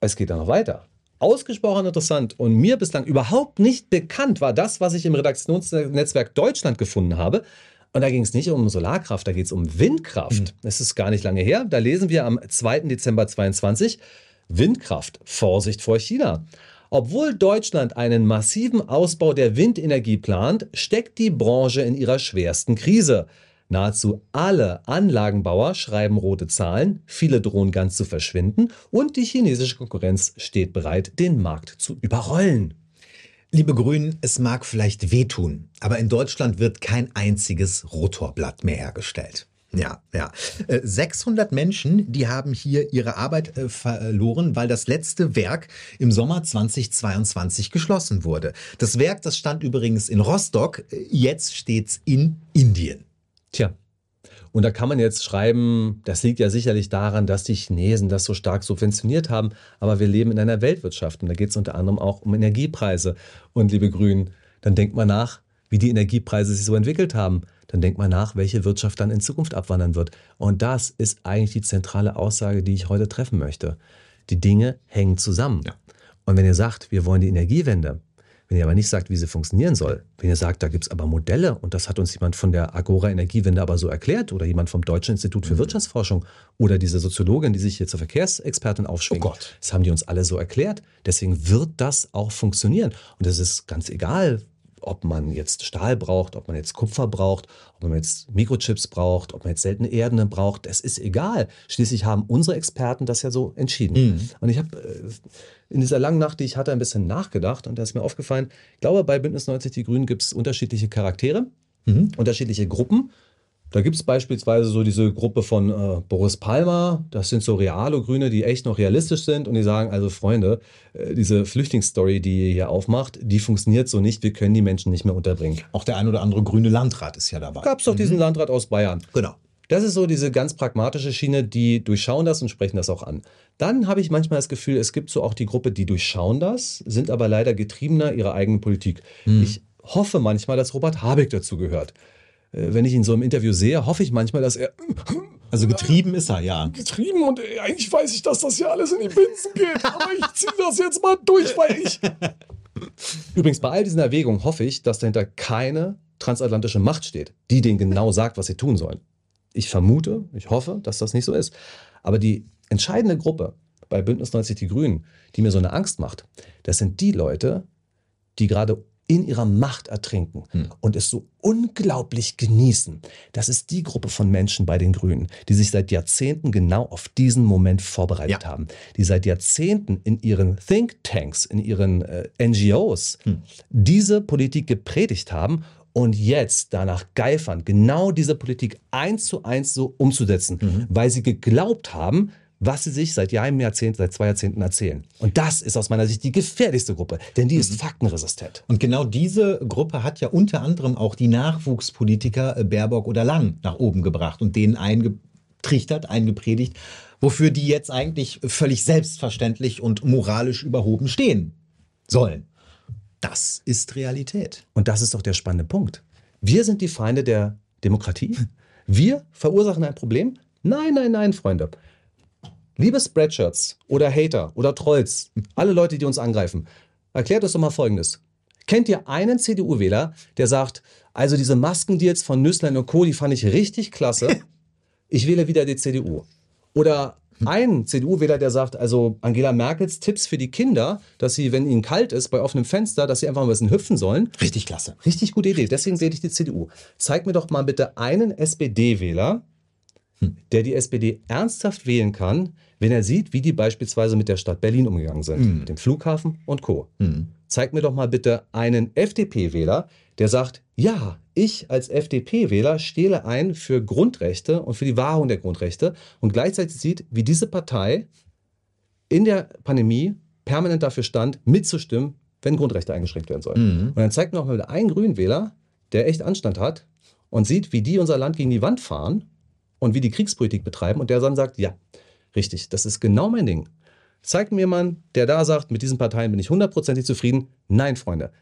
Es geht dann noch weiter. Ausgesprochen interessant und mir bislang überhaupt nicht bekannt war das, was ich im Redaktionsnetzwerk Deutschland gefunden habe. Und da ging es nicht um Solarkraft, da geht es um Windkraft. Es ist gar nicht lange her. Da lesen wir am 2. Dezember 22 Windkraft, Vorsicht vor China. Obwohl Deutschland einen massiven Ausbau der Windenergie plant, steckt die Branche in ihrer schwersten Krise. Nahezu alle Anlagenbauer schreiben rote Zahlen, viele drohen ganz zu verschwinden und die chinesische Konkurrenz steht bereit, den Markt zu überrollen. Liebe Grünen, es mag vielleicht wehtun, aber in Deutschland wird kein einziges Rotorblatt mehr hergestellt. Ja, ja. Äh, 600 Menschen, die haben hier ihre Arbeit äh, verloren, weil das letzte Werk im Sommer 2022 geschlossen wurde. Das Werk, das stand übrigens in Rostock, äh, jetzt steht's in Indien. Tja. Und da kann man jetzt schreiben, das liegt ja sicherlich daran, dass die Chinesen das so stark subventioniert haben. Aber wir leben in einer Weltwirtschaft und da geht es unter anderem auch um Energiepreise. Und liebe Grünen, dann denkt mal nach, wie die Energiepreise sich so entwickelt haben. Dann denkt mal nach, welche Wirtschaft dann in Zukunft abwandern wird. Und das ist eigentlich die zentrale Aussage, die ich heute treffen möchte. Die Dinge hängen zusammen. Und wenn ihr sagt, wir wollen die Energiewende, wenn ihr aber nicht sagt, wie sie funktionieren soll, wenn ihr sagt, da gibt es aber Modelle und das hat uns jemand von der Agora Energiewende aber so erklärt oder jemand vom Deutschen Institut für Wirtschaftsforschung oder diese Soziologin, die sich hier zur Verkehrsexpertin aufschwingt, Oh Gott. das haben die uns alle so erklärt. Deswegen wird das auch funktionieren. Und es ist ganz egal, ob man jetzt Stahl braucht, ob man jetzt Kupfer braucht, ob man jetzt Mikrochips braucht, ob man jetzt seltene Erden braucht, das ist egal. Schließlich haben unsere Experten das ja so entschieden. Mhm. Und ich habe äh, in dieser langen Nacht, die ich hatte, ein bisschen nachgedacht und da ist mir aufgefallen, ich glaube, bei Bündnis 90 Die Grünen gibt es unterschiedliche Charaktere, unterschiedliche Gruppen. Da gibt es beispielsweise so diese Gruppe von äh, Boris Palmer, das sind so Realo-Grüne, die echt noch realistisch sind und die sagen, also Freunde, äh, diese Flüchtlingsstory, die ihr hier aufmacht, die funktioniert so nicht, wir können die Menschen nicht mehr unterbringen. Auch der ein oder andere grüne Landrat ist ja dabei. Gab es doch diesen Landrat aus Bayern. Genau. Das ist so diese ganz pragmatische Schiene, die durchschauen das und sprechen das auch an. Dann habe ich manchmal das Gefühl, es gibt so auch die Gruppe, die durchschauen das, sind aber leider getriebener ihrer eigenen Politik. Ich hoffe manchmal, dass Robert Habeck dazu gehört. Äh, Wenn ich ihn so im Interview sehe, hoffe ich manchmal, dass er Also getrieben ist er, ja. getrieben und eigentlich weiß ich, dass das hier alles in die Binsen geht, aber ich ziehe das jetzt mal durch, weil ich. Übrigens, bei all diesen Erwägungen hoffe ich, dass dahinter keine transatlantische Macht steht, die denen genau sagt, was sie tun sollen. Ich vermute, ich hoffe, dass das nicht so ist. Aber die entscheidende Gruppe bei Bündnis 90 Die Grünen, die mir so eine Angst macht, das sind die Leute, die gerade in ihrer Macht ertrinken und es so unglaublich genießen. Das ist die Gruppe von Menschen bei den Grünen, die sich seit Jahrzehnten genau auf diesen Moment vorbereitet haben, die seit Jahrzehnten in ihren Thinktanks, in ihren äh, NGOs diese Politik gepredigt haben und jetzt danach geifern, genau diese Politik eins zu eins so umzusetzen, weil sie geglaubt haben, was sie sich seit einem Jahrzehnt, seit zwei Jahrzehnten erzählen. Und das ist aus meiner Sicht die gefährlichste Gruppe, denn die ist faktenresistent. Und genau diese Gruppe hat ja unter anderem auch die Nachwuchspolitiker äh, Baerbock oder Lang nach oben gebracht und denen eingetrichtert, eingepredigt, wofür die jetzt eigentlich völlig selbstverständlich und moralisch überhoben stehen sollen. Das ist Realität. Und das ist doch der spannende Punkt. Wir sind die Feinde der Demokratie. Wir verursachen ein Problem. Nein, nein, nein, Freunde. Liebe Spreadshirts oder Hater oder Trolls, alle Leute, die uns angreifen, erklärt uns doch mal Folgendes. Kennt ihr einen CDU-Wähler, der sagt, also diese Maskendeals von Nüsslein und Co., die fand ich richtig klasse. Ich wähle wieder die CDU. Oder ein CDU-Wähler, der sagt, also Angela Merkels Tipps für die Kinder, dass sie, wenn ihnen kalt ist, bei offenem Fenster, dass sie einfach ein bisschen hüpfen sollen. Richtig klasse. Richtig gute Idee. Deswegen wähle ich die CDU. Zeig mir doch mal bitte einen SPD-Wähler, der die SPD ernsthaft wählen kann, wenn er sieht, wie die beispielsweise mit der Stadt Berlin umgegangen sind, mit dem Flughafen und Co. Zeig mir doch mal bitte einen FDP-Wähler, der sagt, ja, ich als FDP-Wähler stehle ein für Grundrechte und für die Wahrung der Grundrechte und gleichzeitig sieht, wie diese Partei in der Pandemie permanent dafür stand, mitzustimmen, wenn Grundrechte eingeschränkt werden sollen. Und dann zeigt mir auch mal einen Grünwähler, der echt Anstand hat und sieht, wie die unser Land gegen die Wand fahren und wie die Kriegspolitik betreiben und der dann sagt, ja, richtig, das ist genau mein Ding. Zeigt mir jemanden, der da sagt, mit diesen Parteien bin ich hundertprozentig zufrieden. Nein, Freunde.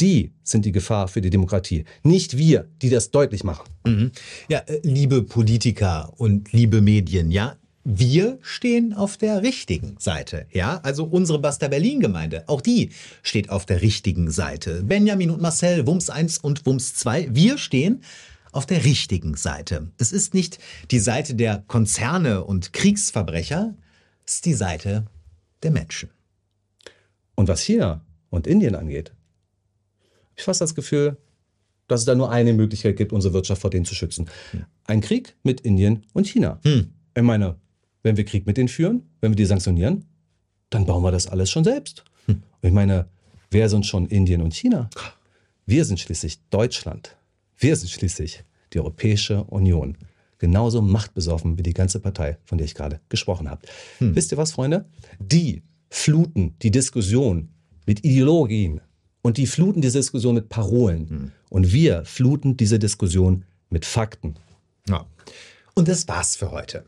Die sind die Gefahr für die Demokratie. Nicht wir, die das deutlich machen. Mhm. Ja, äh, liebe Politiker und liebe Medien, ja, wir stehen auf der richtigen Seite, ja? Also unsere Basta Berlin Gemeinde, auch die steht auf der richtigen Seite. Benjamin und Marcel, Wums 1 und Wums 2, wir stehen auf der richtigen Seite. Es ist nicht die Seite der Konzerne und Kriegsverbrecher, es ist die Seite der Menschen. Und was China und Indien angeht, habe ich fast das Gefühl, dass es da nur eine Möglichkeit gibt, unsere Wirtschaft vor denen zu schützen. Ein Krieg mit Indien und China. Ich meine, wenn wir Krieg mit denen führen, wenn wir die sanktionieren, dann bauen wir das alles schon selbst. Und ich meine, wer sind schon Indien und China? Wir sind schließlich Deutschland. Wir sind schließlich die Europäische Union. Genauso machtbesoffen wie die ganze Partei, von der ich gerade gesprochen habe. Wisst ihr was, Freunde? Die fluten die Diskussion mit Ideologien und die fluten diese Diskussion mit Parolen. Und wir fluten diese Diskussion mit Fakten. Ja. Und das war's für heute.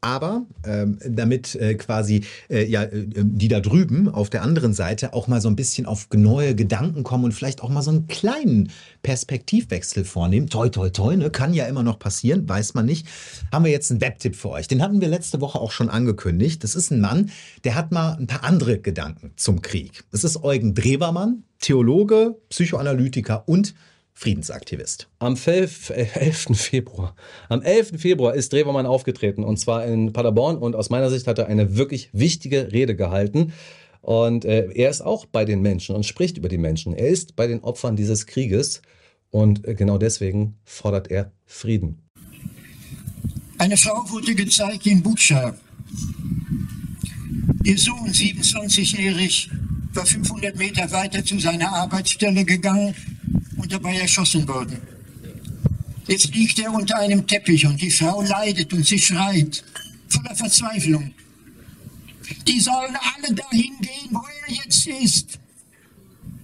Aber ähm, damit äh, quasi äh, ja, äh, die da drüben auf der anderen Seite auch mal so ein bisschen auf neue Gedanken kommen und vielleicht auch mal so einen kleinen Perspektivwechsel vornehmen. Toi, toi, toi, ne? kann ja immer noch passieren, weiß man nicht. Haben wir jetzt einen Webtipp für euch. Den hatten wir letzte Woche auch schon angekündigt. Das ist ein Mann, der hat mal ein paar andere Gedanken zum Krieg. Das ist Eugen Drewermann, Theologe, Psychoanalytiker und Friedensaktivist. Am 11. 11. Februar. Am 11. Februar ist Drewermann aufgetreten und zwar in Paderborn und aus meiner Sicht hat er eine wirklich wichtige Rede gehalten. Und äh, er ist auch bei den Menschen und spricht über die Menschen. Er ist bei den Opfern dieses Krieges und äh, genau deswegen fordert er Frieden. Eine Frau wurde gezeigt in Butscha. Ihr Sohn, 27-jährig, war 500 Meter weiter zu seiner Arbeitsstelle gegangen und dabei erschossen worden. Jetzt liegt er unter einem Teppich und die Frau leidet und sie schreit, voller Verzweiflung. Die sollen alle dahin gehen, wo er jetzt ist.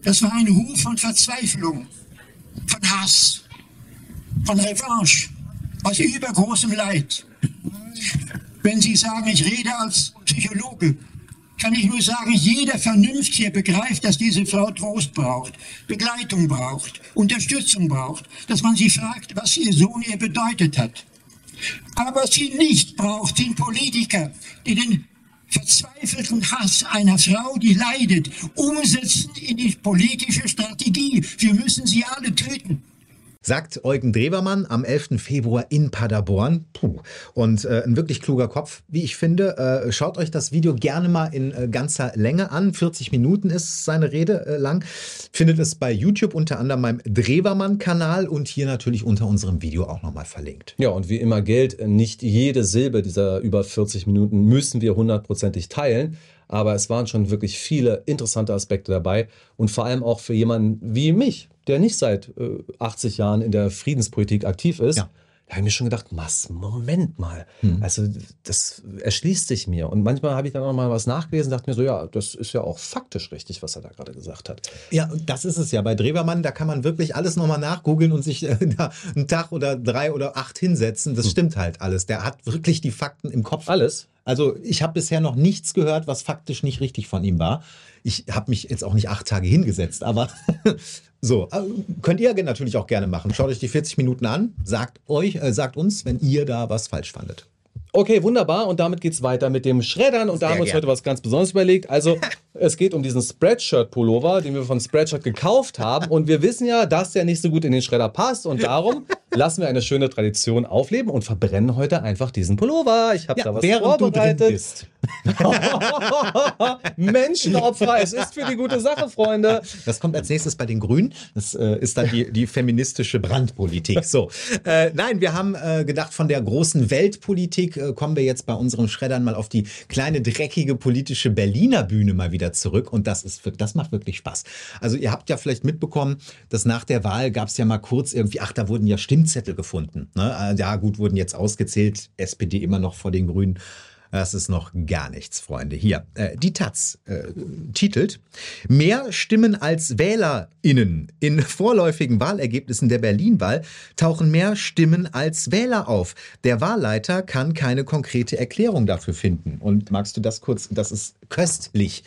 Das war ein Ruf von Verzweiflung, von Hass, von Revanche, aus übergroßem Leid. Wenn Sie sagen, ich rede als Psychologe, kann ich nur sagen, jeder Vernünftige begreift, dass diese Frau Trost braucht, Begleitung braucht, Unterstützung braucht, dass man sie fragt, was ihr Sohn ihr bedeutet hat. Aber was sie nicht braucht, sind Politiker, die den verzweifelten Hass einer Frau, die leidet, umsetzen in die politische Strategie. Wir müssen sie alle töten. Sagt Eugen Drewermann am 11. Februar in Paderborn. Puh. Und äh, ein wirklich kluger Kopf, wie ich finde. Äh, schaut euch das Video gerne mal in äh, ganzer Länge an. 40 Minuten ist seine Rede äh, lang. Findet es bei YouTube unter anderem beim Drewermann-Kanal und hier natürlich unter unserem Video auch nochmal verlinkt. Ja, und wie immer gilt, nicht jede Silbe dieser über 40 Minuten müssen wir hundertprozentig teilen. Aber es waren schon wirklich viele interessante Aspekte dabei und vor allem auch für jemanden wie mich, der nicht seit äh, 80 Jahren in der Friedenspolitik aktiv ist. Ja. Da habe ich mir schon gedacht, was, Moment mal. Also das erschließt sich mir. Und manchmal habe ich dann auch mal was nachgelesen und dachte mir so, ja, das ist ja auch faktisch richtig, was er da gerade gesagt hat. Ja, das ist es ja. Bei Drewermann, da kann man wirklich alles nochmal nachgoogeln und sich äh, da einen Tag oder drei oder acht hinsetzen. Das stimmt halt alles. Der hat wirklich die Fakten im Kopf. Alles? Also ich habe bisher noch nichts gehört, was faktisch nicht richtig von ihm war. Ich habe mich jetzt auch nicht acht Tage hingesetzt, aber so, äh, könnt ihr natürlich auch gerne machen. Schaut euch die 40 Minuten an, sagt euch, äh, sagt uns, wenn ihr da was falsch fandet. Okay, wunderbar. Und damit geht's weiter mit dem Schreddern. Und da Sehr haben wir uns gern. heute was ganz Besonderes überlegt. Also, es geht um diesen Spreadshirt-Pullover, den wir von Spreadshirt gekauft haben. Und wir wissen ja, dass der nicht so gut in den Schredder passt. Und darum lassen wir eine schöne Tradition aufleben und verbrennen heute einfach diesen Pullover. Ich habe Ja, da was während du drin vorbereitet. bist. Menschenopfer, es ist für die gute Sache, Freunde. Das kommt als nächstes bei den Grünen. Das äh, ist dann die, die feministische Brandpolitik. So, äh, nein, wir haben äh, gedacht, von der großen Weltpolitik äh, kommen wir jetzt bei unseren Schreddern mal auf die kleine, dreckige politische Berliner Bühne mal wieder zurück. Und das, ist, das macht wirklich Spaß. Also ihr habt ja vielleicht mitbekommen, dass nach der Wahl gab es ja mal kurz irgendwie, ach, da wurden ja Stimmzettel gefunden. Ne? Äh, Ja, gut, wurden jetzt ausgezählt. SPD immer noch vor den Grünen. Das ist noch gar nichts, Freunde. Hier, äh, die Taz äh, titelt: Mehr Stimmen als WählerInnen. In vorläufigen Wahlergebnissen der Berlin-Wahl tauchen mehr Stimmen als Wähler auf. Der Wahlleiter kann keine konkrete Erklärung dafür finden. Und magst du das kurz? Das ist köstlich.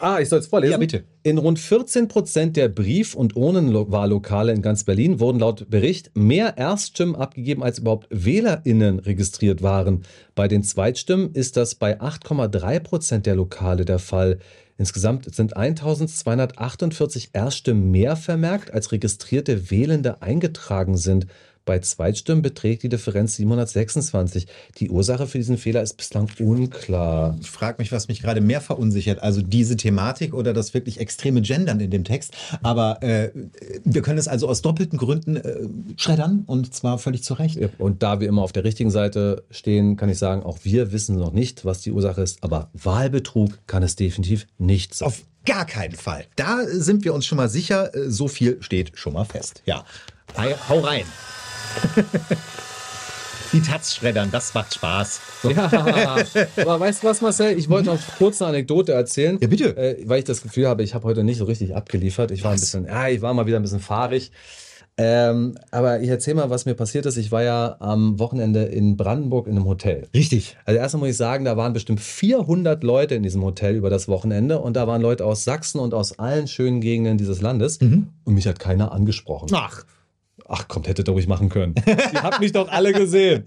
Ah, ich soll es vorlesen? Ja, bitte. In rund 14 Prozent der Brief- und Urnenwahllokale in ganz Berlin wurden laut Bericht mehr Erststimmen abgegeben, als überhaupt WählerInnen registriert waren. Bei den Zweitstimmen ist das bei 8,3 Prozent der Lokale der Fall. Insgesamt sind 1248 Erststimmen mehr vermerkt, als registrierte Wählende eingetragen sind. Bei Zweitstimmen beträgt die Differenz 726. Die Ursache für diesen Fehler ist bislang unklar. Ich frage mich, was mich gerade mehr verunsichert. Also diese Thematik oder das wirklich extreme Gendern in dem Text. Aber äh, wir können es also aus doppelten Gründen äh, schreddern und zwar völlig zu Recht. Und da wir immer auf der richtigen Seite stehen, kann ich sagen, auch wir wissen noch nicht, was die Ursache ist. Aber Wahlbetrug kann es definitiv nicht sein. Auf gar keinen Fall. Da sind wir uns schon mal sicher. Äh, So viel steht schon mal fest. Ja. Hau rein. Die Taz schreddern, das macht Spaß. So. Ja, aber weißt du was, Marcel? Ich wollte noch kurz eine Anekdote erzählen. Ja, bitte. Äh, weil ich das Gefühl habe, ich habe heute nicht so richtig abgeliefert. Ich war ein bisschen, ja, ich war mal wieder ein bisschen fahrig. Ähm, aber ich erzähle mal, was mir passiert ist. Ich war ja am Wochenende in Brandenburg in einem Hotel. Richtig. Also erstmal muss ich sagen, da waren bestimmt 400 Leute in diesem Hotel über das Wochenende und da waren Leute aus Sachsen und aus allen schönen Gegenden dieses Landes und mich hat keiner angesprochen. Ach. Ach, kommt, hättet ihr ruhig machen können. Ihr habt mich doch alle gesehen.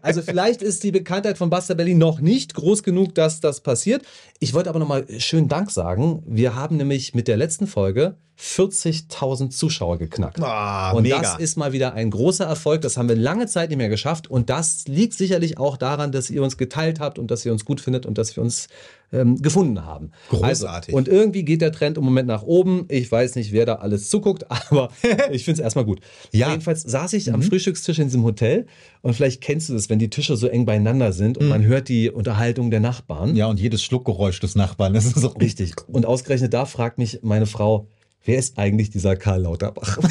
Also vielleicht ist die Bekanntheit von Buster Berlin noch nicht groß genug, dass das passiert. Ich wollte aber nochmal schönen Dank sagen. Wir haben nämlich mit der letzten Folge 40.000 Zuschauer geknackt. Ah, und mega. das ist mal wieder ein großer Erfolg. Das haben wir lange Zeit nicht mehr geschafft. Und das liegt sicherlich auch daran, dass ihr uns geteilt habt und dass ihr uns gut findet und dass wir uns ähm, gefunden haben. Großartig. Also, und irgendwie geht der Trend im Moment nach oben. Ich weiß nicht, wer da alles zuguckt, aber ich finde es erstmal gut. Ja. Jedenfalls saß ich Mhm. am Frühstückstisch in diesem Hotel und vielleicht kennst du das, wenn die Tische so eng beieinander sind und Mhm. man hört die Unterhaltung der Nachbarn. Ja, und jedes Schluckgeräusch des Nachbarn, das ist auch Richtig. Und ausgerechnet da fragt mich meine Frau, wer ist eigentlich dieser Karl Lauterbach?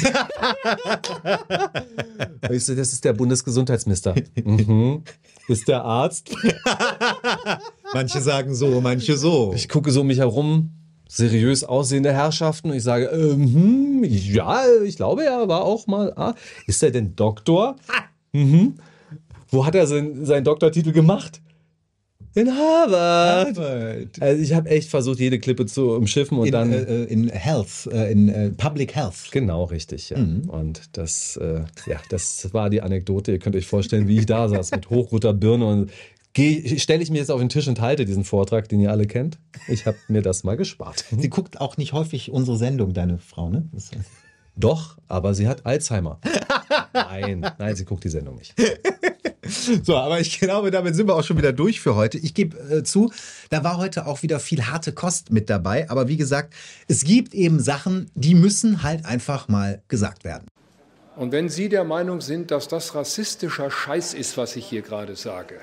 ich so, das ist der Bundesgesundheitsminister. mhm. Ist der Arzt? Manche sagen so, manche so. Ich gucke so um mich herum, seriös aussehende Herrschaften und ich sage, ähm, hm, ja, ich glaube, er war auch mal. Ah, ist er denn Doktor? Mhm. Wo hat er seinen, seinen Doktortitel gemacht? In Harvard. Also ich habe echt versucht, jede Klippe zu umschiffen und in, dann. äh, in Health, äh, in äh, Public Health. Genau, richtig, ja. Mhm. Und das, äh, ja, das war die Anekdote. Ihr könnt euch vorstellen, wie ich da saß mit hochroter Birne und stelle ich mir jetzt auf den Tisch und halte diesen Vortrag, den ihr alle kennt. Ich habe mir das mal gespart. Sie guckt auch nicht häufig unsere Sendung, deine Frau, ne? Doch, aber sie hat Alzheimer. Nein, nein, sie guckt die Sendung nicht. So, aber ich glaube, damit sind wir auch schon wieder durch für heute. Ich gebe äh, zu, da war heute auch wieder viel harte Kost mit dabei. Aber wie gesagt, es gibt eben Sachen, die müssen halt einfach mal gesagt werden. Und wenn Sie der Meinung sind, dass das rassistischer Scheiß ist, was ich hier gerade sage,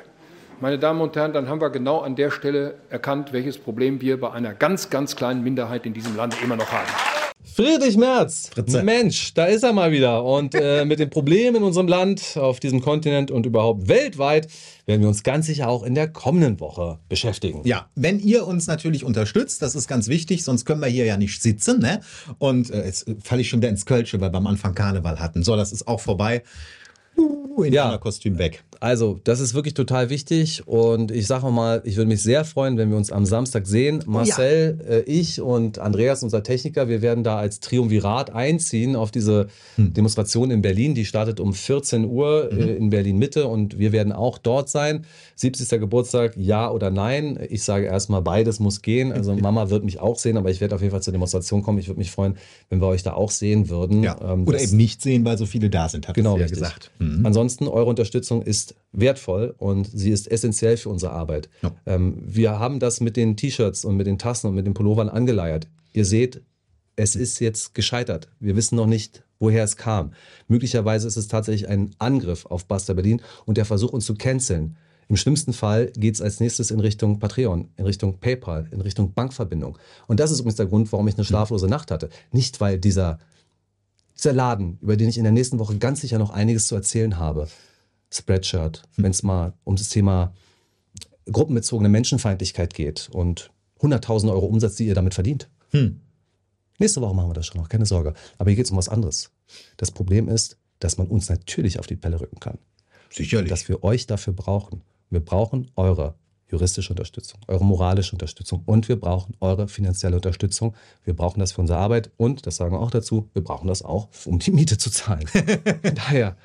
meine Damen und Herren, dann haben wir genau an der Stelle erkannt, welches Problem wir bei einer ganz, ganz kleinen Minderheit in diesem Land immer noch haben. Friedrich Merz, Mensch, da ist er mal wieder. Und äh, mit den Problemen in unserem Land, auf diesem Kontinent und überhaupt weltweit werden wir uns ganz sicher auch in der kommenden Woche beschäftigen. Ja, wenn ihr uns natürlich unterstützt, das ist ganz wichtig, sonst können wir hier ja nicht sitzen. Ne? Und äh, jetzt falle ich schon wieder ins Kölsche, weil wir am Anfang Karneval hatten. So, das ist auch vorbei. Uh, in Ja. Kostüm weg. Also, das ist wirklich total wichtig und ich sage mal, ich würde mich sehr freuen, wenn wir uns am Samstag sehen. Marcel, äh, ich und Andreas, unser Techniker, wir werden da als Triumvirat einziehen auf diese Demonstration in Berlin. Die startet um 14 Uhr äh, in Berlin Mitte und wir werden auch dort sein. 70. Geburtstag, ja oder nein? Ich sage erstmal, beides muss gehen. Also Mama wird mich auch sehen, aber ich werde auf jeden Fall zur Demonstration kommen. Ich würde mich freuen, wenn wir euch da auch sehen würden. Ja. Ähm, Oder eben nicht sehen, weil so viele da sind, hat Genau, ja gesagt. Ansonsten, eure Unterstützung ist wertvoll und sie ist essentiell für unsere Arbeit. Ähm, wir haben das mit den T-Shirts und mit den Tassen und mit den Pullovern angeleiert. Ihr seht, es ist jetzt gescheitert. Wir wissen noch nicht, woher es kam. Möglicherweise ist es tatsächlich ein Angriff auf Buster Berlin und der Versuch, uns zu canceln. Im schlimmsten Fall geht es als nächstes in Richtung Patreon, in Richtung PayPal, in Richtung Bankverbindung. Und das ist übrigens der Grund, warum ich eine schlaflose Nacht hatte. Nicht, weil dieser dieser Laden, über den ich in der nächsten Woche ganz sicher noch einiges zu erzählen habe. Spreadshirt, wenn es mal um das Thema gruppenbezogene Menschenfeindlichkeit geht und 100.000 Euro Umsatz, die ihr damit verdient. Hm. Nächste Woche machen wir das schon noch, keine Sorge. Aber hier geht es um was anderes. Das Problem ist, dass man uns natürlich auf die Pelle rücken kann. Sicherlich. Dass wir euch dafür brauchen. Wir brauchen eure juristische Unterstützung, eure moralische Unterstützung und wir brauchen eure finanzielle Unterstützung. Wir brauchen das für unsere Arbeit und, das sagen wir auch dazu, wir brauchen das auch, um die Miete zu zahlen. Daher.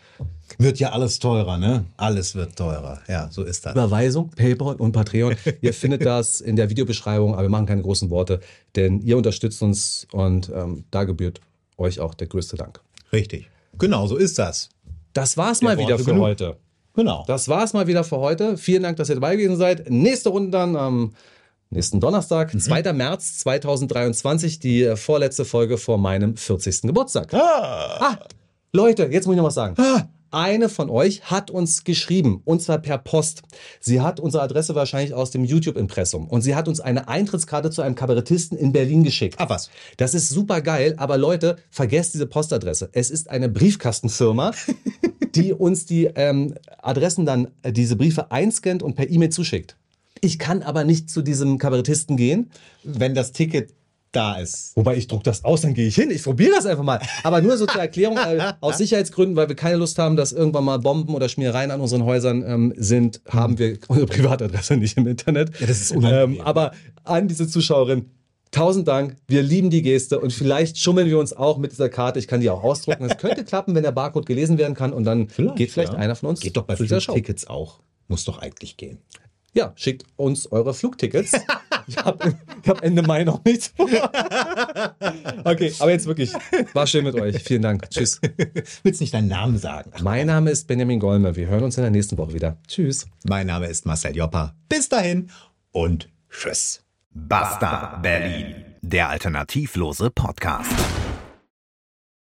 Wird ja alles teurer, ne? Alles wird teurer. Ja, so ist das. Überweisung, PayPal und Patreon. ihr findet das in der Videobeschreibung, aber wir machen keine großen Worte, denn ihr unterstützt uns und ähm, da gebührt euch auch der größte Dank. Richtig. Genau, so ist das. Das war's Der mal wieder Worte für genug. heute. Genau. Das war's mal wieder für heute. Vielen Dank, dass ihr dabei gewesen seid. Nächste Runde dann am nächsten Donnerstag, 2. März 2023, die äh, vorletzte Folge vor meinem 40. Geburtstag. Ah, Leute, jetzt muss ich noch was sagen. Eine von euch hat uns geschrieben, und zwar per Post. Sie hat unsere Adresse wahrscheinlich aus dem YouTube-Impressum und sie hat uns eine Eintrittskarte zu einem Kabarettisten in Berlin geschickt. Ah, was? Das ist super geil, aber Leute, vergesst diese Postadresse. Es ist eine Briefkastenfirma, die uns die ähm, Adressen dann, äh, diese Briefe einscannt und per E-Mail zuschickt. Ich kann aber nicht zu diesem Kabarettisten gehen. Wenn das Ticket da ist. Wobei ich druck das aus, dann gehe ich hin. Ich probiere das einfach mal. Aber nur so zur Erklärung, äh, aus Sicherheitsgründen, weil wir keine Lust haben, dass irgendwann mal Bomben oder Schmierereien an unseren Häusern ähm, sind, haben wir unsere Privatadresse nicht im Internet. Ja, das ist unangenehm. ähm, aber an diese Zuschauerin, tausend Dank. Wir lieben die Geste und vielleicht schummeln wir uns auch mit dieser Karte. Ich kann die auch ausdrucken. Es könnte klappen, wenn der Barcode gelesen werden kann und dann geht vielleicht ja. einer von uns Geht doch bei. Tickets auch. Muss doch eigentlich gehen. Ja, schickt uns eure Flugtickets. ich habe hab Ende Mai noch nichts vor. Okay, aber jetzt wirklich. War schön mit euch. Vielen Dank. Tschüss. Willst nicht deinen Namen sagen? Mein Name ist Benjamin Golmer. Wir hören uns in der nächsten Woche wieder. Tschüss. Mein Name ist Marcel Joppa. Bis dahin und tschüss. Basta Berlin, der alternativlose Podcast.